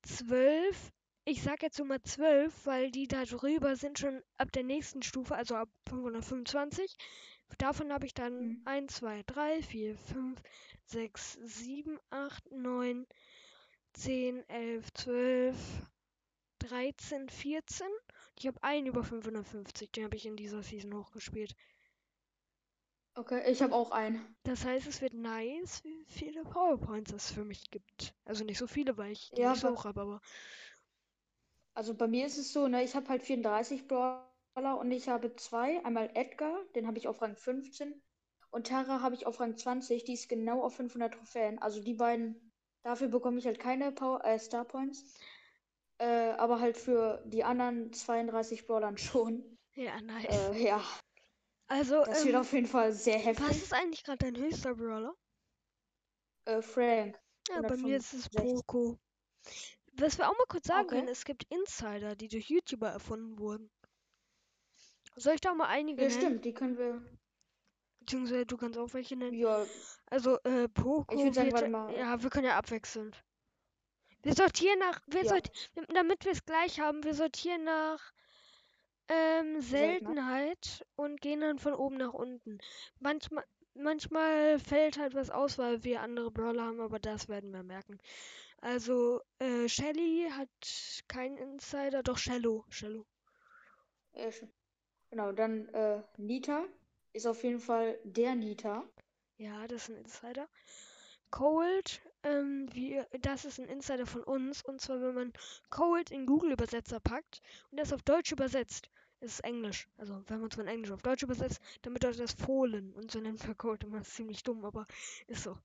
12. Ich sag jetzt so mal 12, weil die da drüber sind schon ab der nächsten Stufe, also ab 525. Davon habe ich dann Mhm. 1, 2, 3, 4, 5, 6, 7, 8, 9, 10, 11, 12, 13, 14. Ich habe einen über 550, den habe ich in dieser Season hochgespielt. Okay, ich habe auch einen. Das heißt, es wird nice, wie viele PowerPoints es für mich gibt. Also nicht so viele, weil ich die Ja, nicht so hoch habe, aber Also bei mir ist es so, ne, ich habe halt 34 Brawler und ich habe zwei. Einmal Edgar, den habe ich auf Rang 15. Und Tara habe ich auf Rang 20, die ist genau auf 500 Trophäen. Also die beiden, dafür bekomme ich halt keine Power, äh, Star Points. Äh, aber halt für die anderen 32 Brawlern [LAUGHS] schon. ja, nice. Äh, ja, also, das wird ähm, auf jeden Fall sehr was heftig. ist eigentlich gerade dein höchster Brawler? Äh, Frank. Ja, bei mir ist es 165. Poco. Was wir auch mal kurz sagen Okay. können, es gibt Insider, die durch YouTuber erfunden wurden. Soll ich da mal einige Ja, nennen? stimmt, die können wir. Beziehungsweise du kannst auch welche nennen. Ja, Also, äh, Poco Ich würd sagen, warte mal. ja, wir können ja abwechselnd. Wir sortieren nach, wir Ja. sorti damit wir es gleich haben, wir sortieren nach ähm, Seltenheit. Seltenheit und gehen dann von oben nach unten. Manchmal, manchmal fällt halt was aus, weil wir andere Brawler haben, aber das werden wir merken. Also, äh, Shelly hat keinen Insider, doch Shello, Shello. Genau, dann äh, Nita ist auf jeden Fall der Nita. Ja, das ist ein Insider. Cold, ähm, wir, das ist ein Insider von uns. Und zwar, wenn man Cold in Google-Übersetzer packt und das auf Deutsch übersetzt, ist Englisch. Also wenn man es von Englisch auf Deutsch übersetzt, dann bedeutet das Fohlen. Und so nennt man Colt immer. Ziemlich dumm, aber ist so.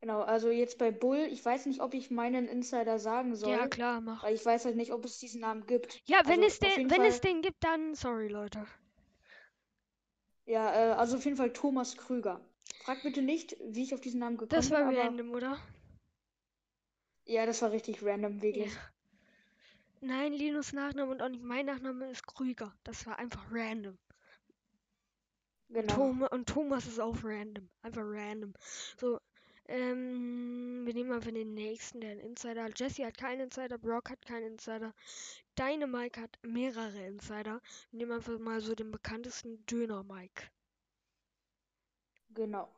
Genau, also jetzt bei Bull, ich weiß nicht, ob ich meinen Insider sagen soll. Ja, klar, mach. Weil ich weiß halt nicht, ob es diesen Namen gibt. Ja, wenn, Also es, den, wenn es Fall- den gibt, dann sorry, Leute. Ja, äh, also auf jeden Fall Thomas Krüger. Frag bitte nicht, wie ich auf diesen Namen gekommen Das war bin, random, oder? ja, das war richtig random, Ja. wirklich. Nein, Linus Nachname und auch nicht mein Nachname ist Krüger. Das war einfach random. Genau. Thoma und Thomas ist auch random. Einfach random. So, ähm, wir nehmen einfach den nächsten, der einen Insider hat. Jesse hat keinen Insider, Brock hat keinen Insider. Dynamike hat mehrere Insider. Wir nehmen einfach mal so den bekanntesten Döner Mike. Genau.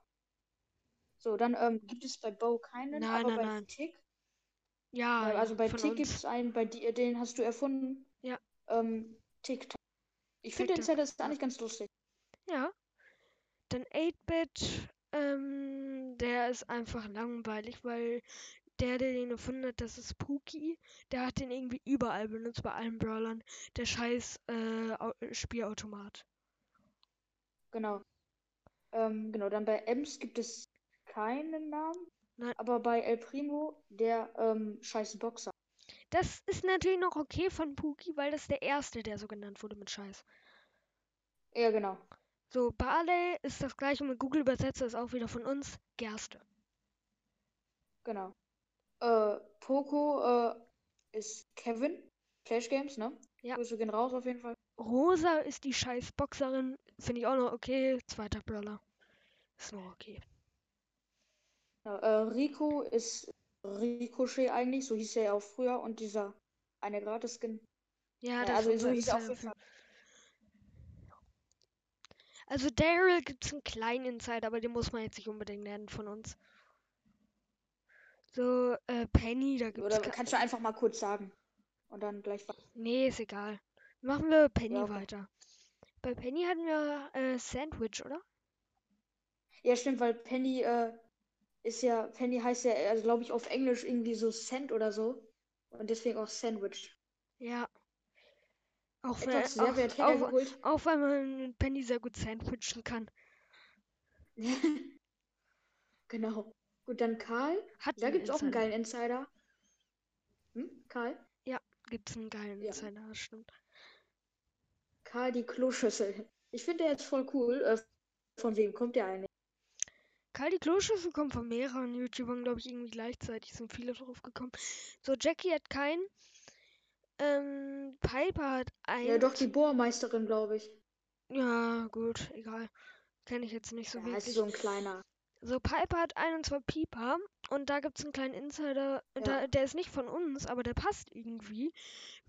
So, dann ähm, gibt es bei Bo keinen, Nein, aber nein, bei nein. Tick, Ja, also bei Tick gibt es einen, bei dir, den hast du erfunden. Ja. Ähm, TikTok. Ich finde den. Zettel ist eigentlich ganz lustig. Ja. Dann 8-Bit, ähm, der ist einfach langweilig, weil der, der den erfunden hat, das ist Pookie. Der hat den irgendwie überall benutzt, bei allen Brawlern. Der scheiß äh, Au- Spielautomat. Genau. Ähm, genau, dann bei Ems gibt es keinen Namen. Nein. Aber bei El Primo, der ähm, scheiß Boxer. Das ist natürlich noch okay von Pookie, weil das der erste, der so genannt wurde mit Scheiß. Ja, genau. So, Barley ist das gleiche mit Google Übersetzer, ist auch wieder von uns. Gerste. Genau. Äh, Poco äh, ist Kevin. Flash Games, ne? Ja. Grüße gehen raus auf jeden Fall. Rosa ist die scheiß Boxerin. Finde ich auch noch okay. Zweiter Brawler. Ist noch okay. Ja, äh, Rico ist Ricochet eigentlich, so hieß er ja auch früher. Und dieser eine Gratis-Skin. Ja, Ja, das also ist so hieß er auf jeden Insider. Fall. Also Daryl gibt es einen kleinen Insider, aber den muss man jetzt nicht unbedingt nennen von uns. So, äh, Penny, da gibt Oder kannst du einfach mal kurz sagen. Und dann gleich weiter. Nee, ist egal. Machen wir Penny Ja, okay. weiter. Bei Penny hatten wir äh, Sandwich, oder? Ja, stimmt, weil Penny äh, ist ja, Penny heißt ja, also glaube ich auf Englisch irgendwie so Cent oder so. Und deswegen auch Sandwich. Ja. Auch, wenn, Etwas sehr auch, auch, hergeholt. auch weil man Penny sehr gut sandwichen kann. [LAUGHS] Genau. Gut, dann Karl. Hat Da gibt es auch einen geilen Insider. Hm? Karl? Gibt's einen geilen Ja. Insider, das stimmt. Karl die Kloschüssel. Ich finde der jetzt voll cool. Äh, von wem kommt der eigentlich? Karl die Kloschüssel kommt von mehreren YouTubern, glaube ich, irgendwie gleichzeitig. Sind viele drauf gekommen. So, Jackie hat keinen. Ähm, Piper hat einen. Ja, doch, die Bohrmeisterin, glaube ich. Ja, gut, egal. Kenne ich jetzt nicht so Ja, ist wirklich. so ein kleiner. So, Piper hat einen und zwar Pieper. Und da gibt es einen kleinen Insider. Ja. Da, der ist nicht von uns, aber der passt irgendwie.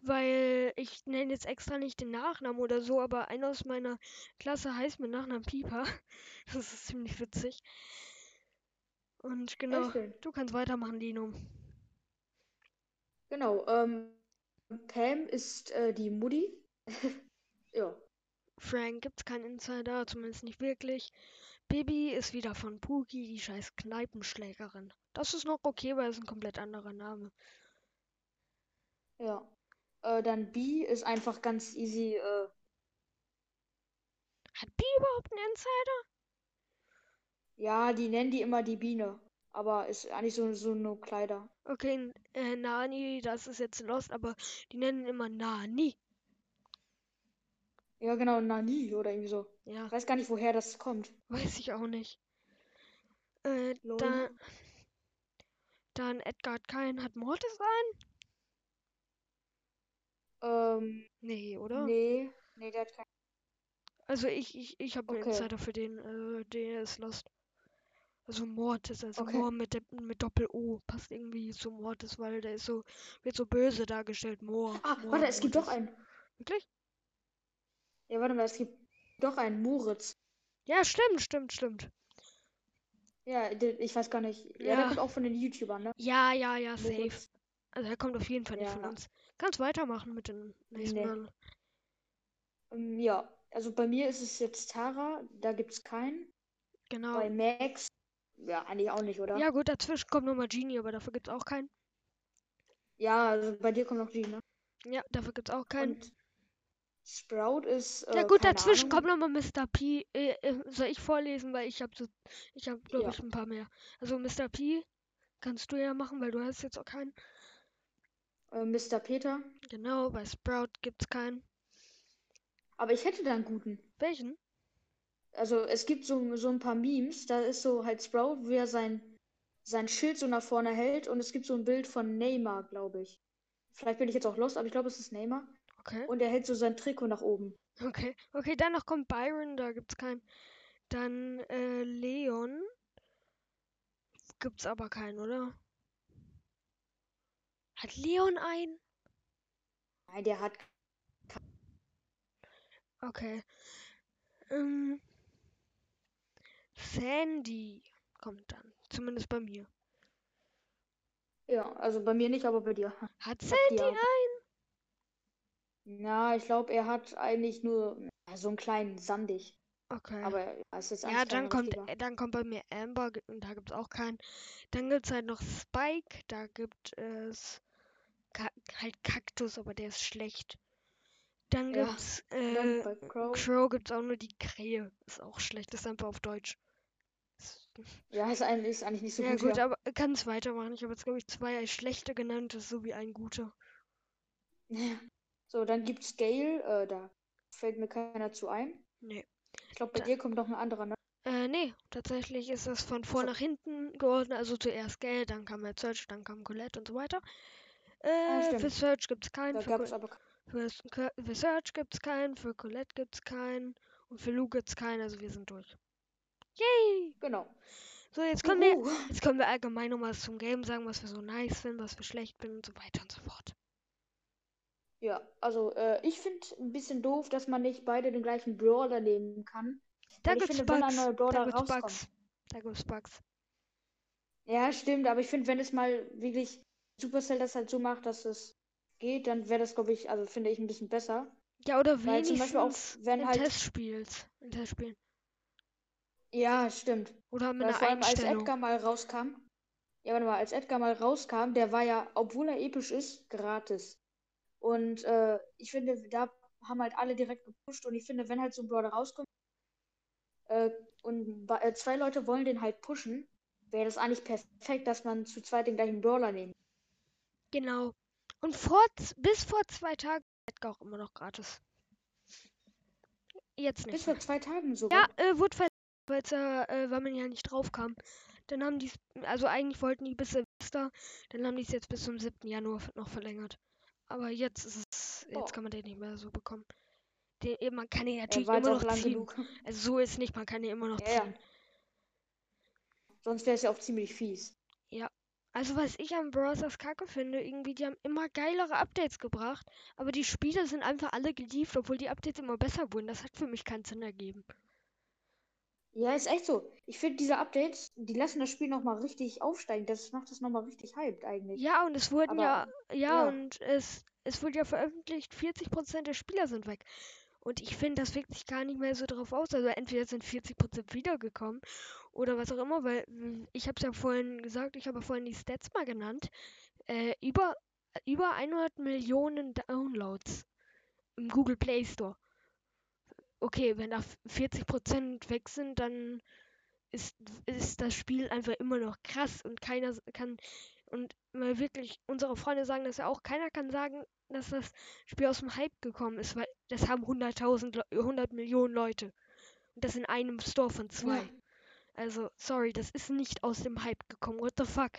Weil ich nenne jetzt extra nicht den Nachnamen oder so, aber einer aus meiner Klasse heißt mit Nachnamen Pieper. [LAUGHS] Das ist ziemlich witzig. Und genau, du kannst weitermachen, Dino. Genau. Ähm, Pam ist äh, die Mutti. [LAUGHS] ja. Frank gibt's keinen Insider, zumindest nicht wirklich. Bibi ist wieder von Pookie, die scheiß Kneipenschlägerin. Das ist noch okay, weil es ein komplett anderer Name. Ja. Äh, dann B ist einfach ganz easy. Äh, Hat Bi überhaupt einen Insider? ja, die nennen die immer die Biene. Aber ist eigentlich so, so nur Kleider. Okay, äh, Nani, das ist jetzt Lost, aber die nennen immer Nani. Ja, genau, Nani oder irgendwie so. Ja, Ich weiß gar nicht, woher das kommt. weiß ich auch nicht. Äh, Lol. da, dann Edgar hat keinen. Hat Mortis einen? Ähm, Nee, oder? nee. Nee, der hat kein. Also ich, ich, ich habe einen Okay. Insider für den, äh, der ist Lost. Also Mortis, also Okay. Mor mit, mit Doppel-O. Passt irgendwie zu Mortis, weil der ist so, wird so böse dargestellt. Mor. Ah, Mor, warte, es gibt doch einen. Wirklich? Ja, warte mal, es gibt doch einen Moritz. Ja, stimmt, stimmt, stimmt. Ja, ich weiß gar nicht. Ja, Ja. der kommt auch von den YouTubern, ne? Ja, ja, ja, safe. Moritz. Also er kommt auf jeden Fall nicht von Ja. uns. Kannst weitermachen mit den nächsten Nee. Mal. Ähm, ja, also bei mir ist es jetzt Tara. Da gibt's keinen. Genau. Bei Max. Ja, eigentlich auch nicht, oder? Ja, gut, dazwischen kommt nochmal Genie, aber dafür gibt's auch keinen. Ja, also bei dir kommt noch die, ne? Ja, dafür gibt's auch keinen. Und Sprout ist. Äh, Ja gut, dazwischen Ahnung. kommt nochmal Mr. P. Äh, äh, soll ich vorlesen, weil ich habe so, ich habe glaube Ja. ich ein paar mehr. Also Mr. P. Kannst du ja machen, weil du hast jetzt auch keinen. Äh, Mr. Peter. Genau, bei Sprout gibt's keinen. Aber ich hätte da einen guten. Welchen? Also es gibt so, so ein paar Memes, da ist so halt Sprout, wie er sein, sein Schild so nach vorne hält und es gibt so ein Bild von Neymar, glaube ich. Vielleicht bin ich jetzt auch lost, aber ich glaube, es ist Neymar. Okay. Und er hält so sein Trikot nach oben. Okay. Okay, dann noch kommt Byron, da gibt's keinen. Dann äh, Leon. Gibt's aber keinen, oder? Hat Leon einen? Nein, der hat. Okay. Ähm, Sandy kommt dann. Zumindest bei mir. Ja, also bei mir nicht, aber bei dir. Hat Sandy ja. Na, ich glaube, er hat eigentlich nur so einen kleinen Sandig. Okay. Aber er ist ja, dann kommt, richtiger. äh, dann kommt bei mir Amber und da gibt's auch keinen. Dann gibt's halt noch Spike, da gibt es Ka halt Kaktus, aber der ist schlecht. Dann Ja, gibt's äh, dann Crow. Crow gibt's auch nur die Krähe. Ist auch schlecht, ist einfach auf Deutsch. Ja, ist eigentlich, ist eigentlich nicht so ja gut. gut, ja. aber kann's weitermachen. Ich habe jetzt glaube ich zwei schlechte genannt, das ist so wie ein guter. Ja. So, dann gibt's Gale. Äh, da fällt mir keiner zu ein. Nee. Ich glaube, bei Da- dir kommt noch ein anderer, ne? Äh, nee, tatsächlich ist das von vor So. nach hinten geordnet. Also zuerst Gale, dann kam Search, dann kam Colette und so weiter. Ah, Äh, für stimmt. Search gibt's keinen, Da für, gab Col es aber. Für, Search gibt's keinen, für Colette gibt's keinen und für Lou gibt's keinen, also wir sind durch. Yay! Genau. So, jetzt kommen wir, jetzt kommen wir allgemein nochmal zum Game, sagen, was wir so nice finden, was wir schlecht finden und so weiter und so fort. Ja, also äh, ich finde ein bisschen doof, dass man nicht beide den gleichen Brawler nehmen kann. Da gibt's finde, Bugs, da gibt's rauskommt. Bugs, da gibt's Bugs. Ja, stimmt, aber ich finde, wenn es mal wirklich Supercell das halt so macht, dass es geht, dann wäre das, glaube ich, also finde ich ein bisschen besser. Ja, oder Weil zum Beispiel auch, wenn halt. Testspiels, in Testspielen. Ja, stimmt. Oder mit Weil einer vor allem als. Edgar mal rauskam. Ja, warte mal, als Edgar mal rauskam, der war ja, obwohl er episch ist, gratis. Und äh, ich finde, da haben halt alle direkt gepusht und ich finde, wenn halt so ein Brawler rauskommt äh, und äh, zwei Leute wollen den halt pushen, wäre das eigentlich perfekt, dass man zu zweit den gleichen Brawler nimmt. Genau. Und vor, bis vor zwei Tagen ist Edgar auch immer noch gratis. Jetzt Bis nicht. vor mehr. zwei Tagen Ja, sogar. äh, wurde verletzt, weil's, äh, weil man ja nicht drauf kam. Dann haben die also eigentlich wollten die bis Silvester, dann haben die es jetzt bis zum 7. Januar noch verlängert. Aber jetzt ist es, Oh. jetzt kann man den nicht mehr so bekommen. Den, man kann ihn natürlich immer noch ziehen. genug. Also so ist nicht, man kann ihn immer noch Ja, ja. ziehen. Sonst wäre es ja auch ziemlich fies. Also was ich am Browsers kacke finde, irgendwie, die haben immer geilere Updates gebracht, aber die Spiele sind einfach alle geliefert, obwohl die Updates immer besser wurden. Das hat für mich keinen Sinn ergeben. Ja, ist echt so. Ich finde diese Updates, die lassen das Spiel nochmal richtig aufsteigen. Das macht das nochmal richtig hyped eigentlich. Ja, und es wurden ja, Aber, ja, ja. und es, es wurde ja veröffentlicht, 40% der Spieler sind weg. Und ich finde, das wirkt sich gar nicht mehr so drauf aus. Also entweder sind 40% wiedergekommen oder was auch immer, weil mm, ich habe es ja vorhin gesagt, ich habe ja vorhin die Stats mal genannt. Äh, über, über 100 Millionen Downloads im Google Play Store. Okay, wenn da 40% weg sind, dann ist, ist das Spiel einfach immer noch krass und keiner kann, und mal wirklich, unsere Freunde sagen das ja auch, keiner kann sagen, dass das Spiel aus dem Hype gekommen ist, weil das haben 100.000, Le- 100 Millionen Leute. Und das in einem Store von zwei. Ja. Also, sorry, das ist nicht aus dem Hype gekommen. What the fuck?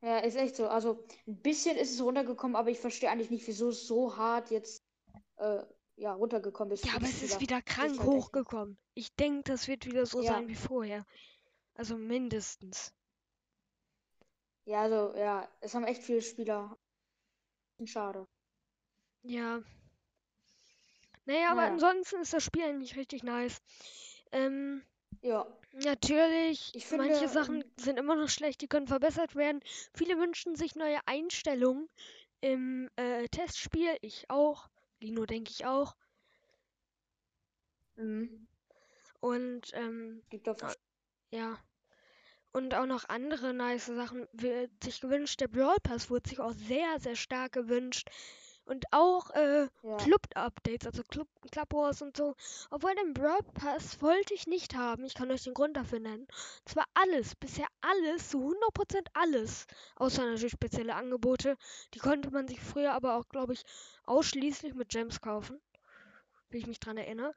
Ja, ist echt so. Also ein bisschen ist es runtergekommen, aber ich verstehe eigentlich nicht, wieso es so hart jetzt äh, ja, runtergekommen ist. Ja, aber es ist wieder krank halt hochgekommen. Ich denke, das wird wieder so Ja. sein wie vorher. Also mindestens. Ja, also ja, es haben echt viele Spieler. Schade. Ja. Naja, aber Naja. ansonsten ist das Spiel eigentlich richtig nice. Ähm, Ja, natürlich, Ich manche finde, Sachen ähm, sind immer noch schlecht, die können verbessert werden. Viele wünschen sich neue Einstellungen im äh, Testspiel. Ich auch. Lino denke ich auch. mhm. Und ähm, gibt Ah. ja. Und auch noch andere nice Sachen wird sich gewünscht. Der Brawl Pass wurde sich auch sehr, sehr stark gewünscht. Und auch äh, Ja. Club-Updates, also Club, Club Wars und so. Obwohl den Brawl Pass wollte ich nicht haben. Ich kann euch den Grund dafür nennen. Und zwar alles, bisher alles, zu 100% alles. Außer natürlich spezielle Angebote. Die konnte man sich früher aber auch, glaube ich, ausschließlich mit Gems kaufen. Wie ich mich dran erinnere.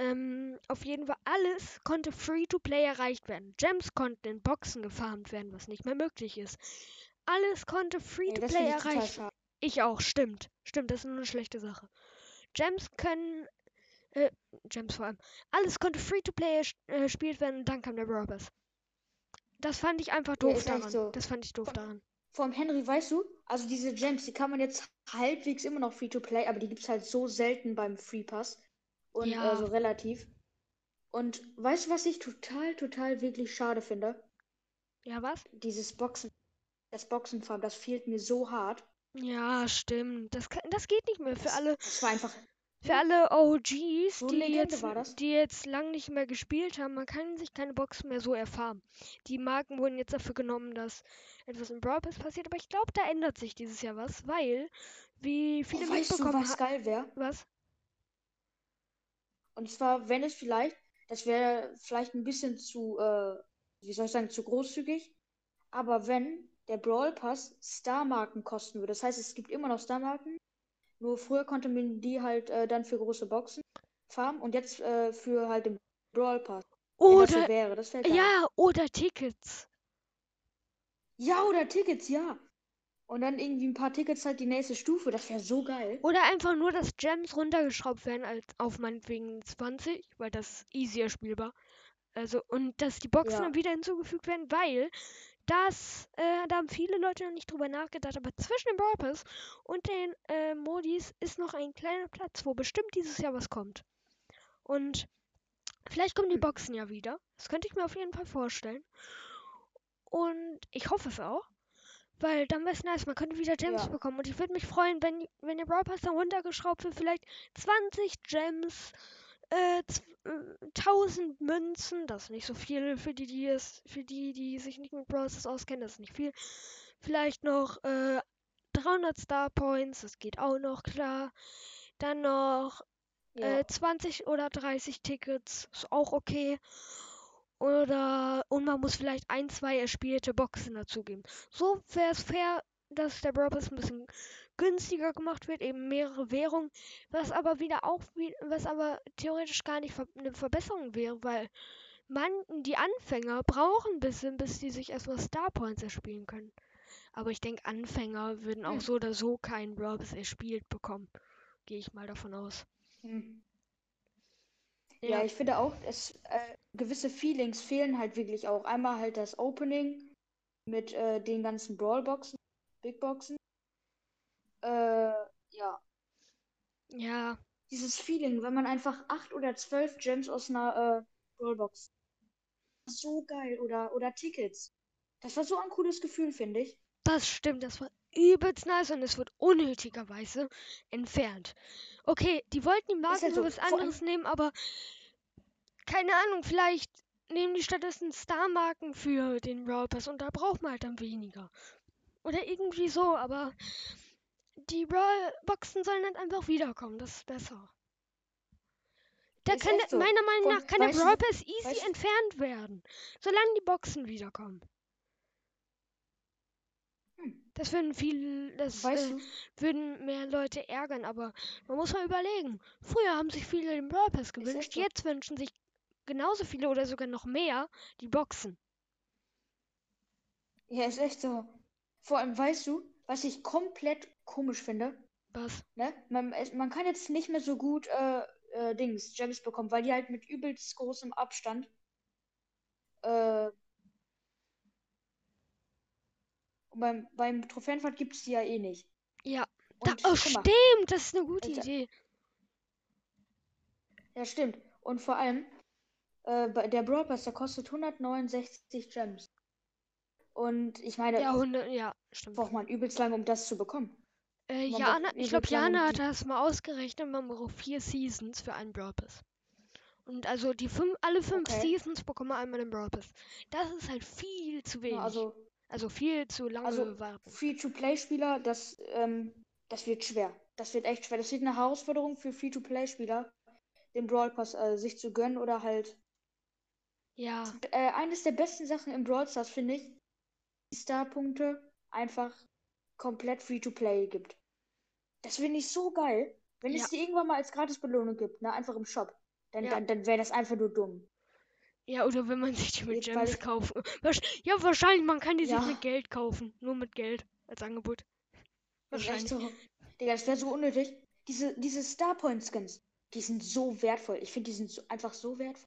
Ähm, auf jeden Fall alles konnte Free-to-Play erreicht werden. Gems konnten in Boxen gefarmt werden, was nicht mehr möglich ist. Alles konnte Free-to-Play total erreicht werden. Ich auch, stimmt. Stimmt, das ist nur eine schlechte Sache. Gems können. Äh, Gems vor allem. Alles konnte Free-to-Play äh, gespielt werden und dann kam der Pass. Das fand ich einfach Ja, doof echt daran. so. Das fand ich doof Von- daran. Vor allem, Henry, weißt du, also diese Gems, die kann man jetzt halbwegs immer noch Free-to-Play, aber die gibt es halt so selten beim Free Pass. Und Ja. äh, so relativ. Und weißt du, was ich total, total wirklich schade finde? Ja, was? Dieses Boxen, das Boxenfarm, das fehlt mir so hart. Ja, stimmt. Das, kann, das geht nicht mehr für Das, alle. das war einfach. Für alle OGs, So die jetzt, die jetzt lang nicht mehr gespielt haben, man kann sich keine Boxen mehr so erfahren. Die Marken wurden jetzt dafür genommen, dass etwas im Brawl Pass passiert, aber ich glaube, da ändert sich dieses Jahr was, weil, wie viele Oh, weißt du, mitbekommen was haben. geil wäre? Was? Und zwar, wenn es vielleicht, das wäre vielleicht ein bisschen zu, äh, wie soll ich sagen, zu großzügig. Aber wenn der Brawl Pass Star-Marken kosten würde, das heißt, es gibt immer noch Star-Marken, nur früher konnte man die halt äh, dann für große Boxen farmen und jetzt äh, für halt den Brawl Pass. Wenn das so Oder, wäre, das wäre geil. ja, oder Tickets. Ja, oder Tickets, ja. Und dann irgendwie ein paar Tickets halt die nächste Stufe, das wäre so geil. Oder einfach nur, dass Gems runtergeschraubt werden als auf meinetwegen 20, weil das ist easier spielbar. Also, und dass die Boxen Ja. dann wieder hinzugefügt werden, weil das, äh, da haben viele Leute noch nicht drüber nachgedacht, aber zwischen dem Pass und den äh, Modis ist noch ein kleiner Platz, wo bestimmt dieses Jahr was kommt. Und vielleicht kommen die Hm. Boxen ja wieder. Das könnte ich mir auf jeden Fall vorstellen. Und ich hoffe es auch. Weil dann wäre es nice, man könnte wieder Gems Ja. bekommen. Und ich würde mich freuen, wenn, wenn der Brawl Pass dann runtergeschraubt wird, vielleicht 20 Gems, äh, z- äh, 1000 Münzen, das ist nicht so viel für die, die es, für die, die sich nicht mit Brawl Stars auskennen, das ist nicht viel. Vielleicht noch äh, 300 Star Points, das geht auch noch klar. Dann noch Ja. äh, 20 oder 30 Tickets, ist auch okay. Oder, und man muss vielleicht ein, zwei erspielte Boxen dazugeben. So wäre es fair, dass der Brawl Pass ein bisschen günstiger gemacht wird, eben mehrere Währungen, was aber wieder auch, was aber theoretisch gar nicht eine Verbesserung wäre, weil man, die Anfänger brauchen ein bisschen, bis die sich erstmal Star Points erspielen können. Aber ich denke, Anfänger würden auch Hm. so oder so keinen Brawl Pass erspielt bekommen. Gehe ich mal davon aus. Hm. Ja, ich finde auch, es, äh, gewisse Feelings fehlen halt wirklich auch. Einmal halt das Opening mit äh, den ganzen Brawlboxen, Big Boxen. Äh, ja, Ja, dieses Feeling, wenn man einfach acht oder zwölf Gems aus einer äh, Brawlbox. So geil. Oder, oder Tickets. Das war so ein cooles Gefühl, finde ich. das stimmt. Das war übelst nice und es wird unnötigerweise entfernt. Okay, die wollten die Marken halt für so, was anderes nehmen, aber keine Ahnung, vielleicht nehmen die stattdessen Star-Marken für den Brawl Pass und da braucht man halt dann weniger. Oder irgendwie so, aber die Brawl-Boxen sollen halt einfach wiederkommen. Das ist besser. Da Ist kann der, so. meiner Meinung nach kann der Brawl Pass easy weißt entfernt werden, solange die Boxen wiederkommen. Das würden viel, das Weißt äh, du? würden mehr Leute ärgern, aber man muss mal überlegen. Früher haben sich viele den Brawl Pass gewünscht, so. jetzt wünschen sich genauso viele oder sogar noch mehr die Boxen. Ja, ist echt so. Vor allem, weißt du, was ich komplett komisch finde? Was? Ne? Man, man kann jetzt nicht mehr so gut äh, äh, Dings, Gems bekommen, weil die halt mit übelst großem Abstand äh, und beim, beim Trophäenfahrt gibt es die ja eh nicht. Ja. Da, Und oh, guck mal, stimmt, das ist eine gute Alter. Idee. ja stimmt. Und vor allem, äh, der Brawl Pass, der kostet 169 Gems. Und ich meine, Ja, 100, ja, stimmt. braucht man übelst lange, um das zu bekommen. Äh, Jana, ich glaube, Jana hat das mal ausgerechnet, man braucht vier Seasons für einen Brawl Pass. Und also die fünf, alle fünf Okay. Seasons bekommen wir einmal den Brawl Pass. Das ist halt viel zu wenig. Also also viel zu lange Also, warten. Free-to-Play-Spieler, das, ähm, das wird schwer. das wird echt schwer. Das wird eine Herausforderung für Free-to-Play-Spieler, den Brawl Pass äh, sich zu gönnen oder halt. Ja. Äh, eines der besten Sachen im Brawl Stars finde ich, die Star-Punkte einfach komplett Free-to-Play gibt. Das finde ich so geil. Wenn Ja. es die irgendwann mal als Gratis-Belohnung gibt, ne, einfach im Shop, dann, Ja. dann, dann wäre das einfach nur dumm. Ja, oder wenn man sich die mit Jetzt, Gems kauft. Ja, wahrscheinlich, man kann die Ja. sich mit Geld kaufen. Nur mit Geld als Angebot. Wahrscheinlich. so. Digga, das wäre so unnötig. Diese, diese Starpoint-Skins, die sind so wertvoll. Ich finde, die sind so, einfach so wertvoll.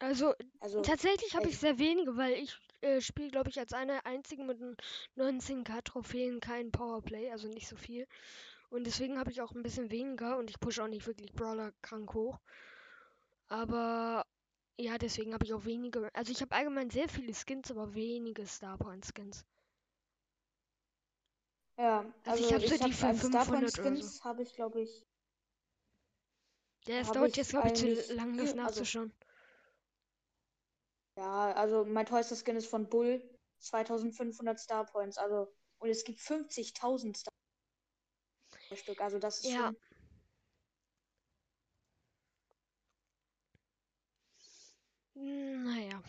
Also, Also, tatsächlich habe ich sehr wenige, weil ich äh, spiele, glaube ich, als einer einzigen mit n- 19k-Trophäen kein Powerplay, also nicht so viel. Und deswegen habe ich auch ein bisschen weniger und ich pushe auch nicht wirklich Brawler krank hoch. Aber ja, deswegen habe ich auch wenige. Also ich habe allgemein sehr viele Skins, aber wenige Starpoint-Skins. ja, Also also, ich hab so die habe für an 500 oder Starpoint-Skins habe ich, glaube ich, Ja, es dauert jetzt, glaube ich, zu lang, das also- nachzuschauen. ja, also mein teuerster Skin ist von Bull, 2500 Starpoints, also, und es gibt 50.000 Star Stück, also das ist Ja. schon, Naja.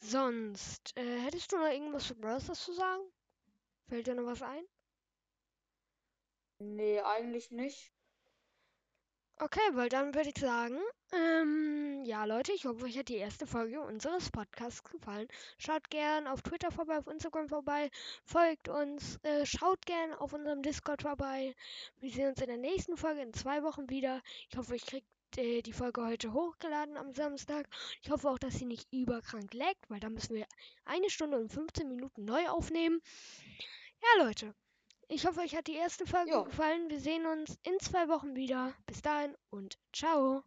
Sonst, äh, hättest du noch irgendwas zu Stars zu sagen? Fällt dir noch was ein? nee, eigentlich nicht. Okay, weil dann würde ich sagen, ähm, ja Leute, ich hoffe, euch hat die erste Folge unseres Podcasts gefallen. Schaut gern auf Twitter vorbei, auf Instagram vorbei, folgt uns, äh, schaut gern auf unserem Discord vorbei. Wir sehen uns in der nächsten Folge in zwei Wochen wieder. Ich hoffe, ich kriegt äh, die Folge heute hochgeladen am Samstag. Ich hoffe auch, dass sie nicht überkrank laggt, weil dann müssen wir eine Stunde und 15 Minuten neu aufnehmen. Ja, Leute. Ich hoffe, euch hat die erste Folge Ja. gefallen. Wir sehen uns in zwei Wochen wieder. Bis dahin und ciao.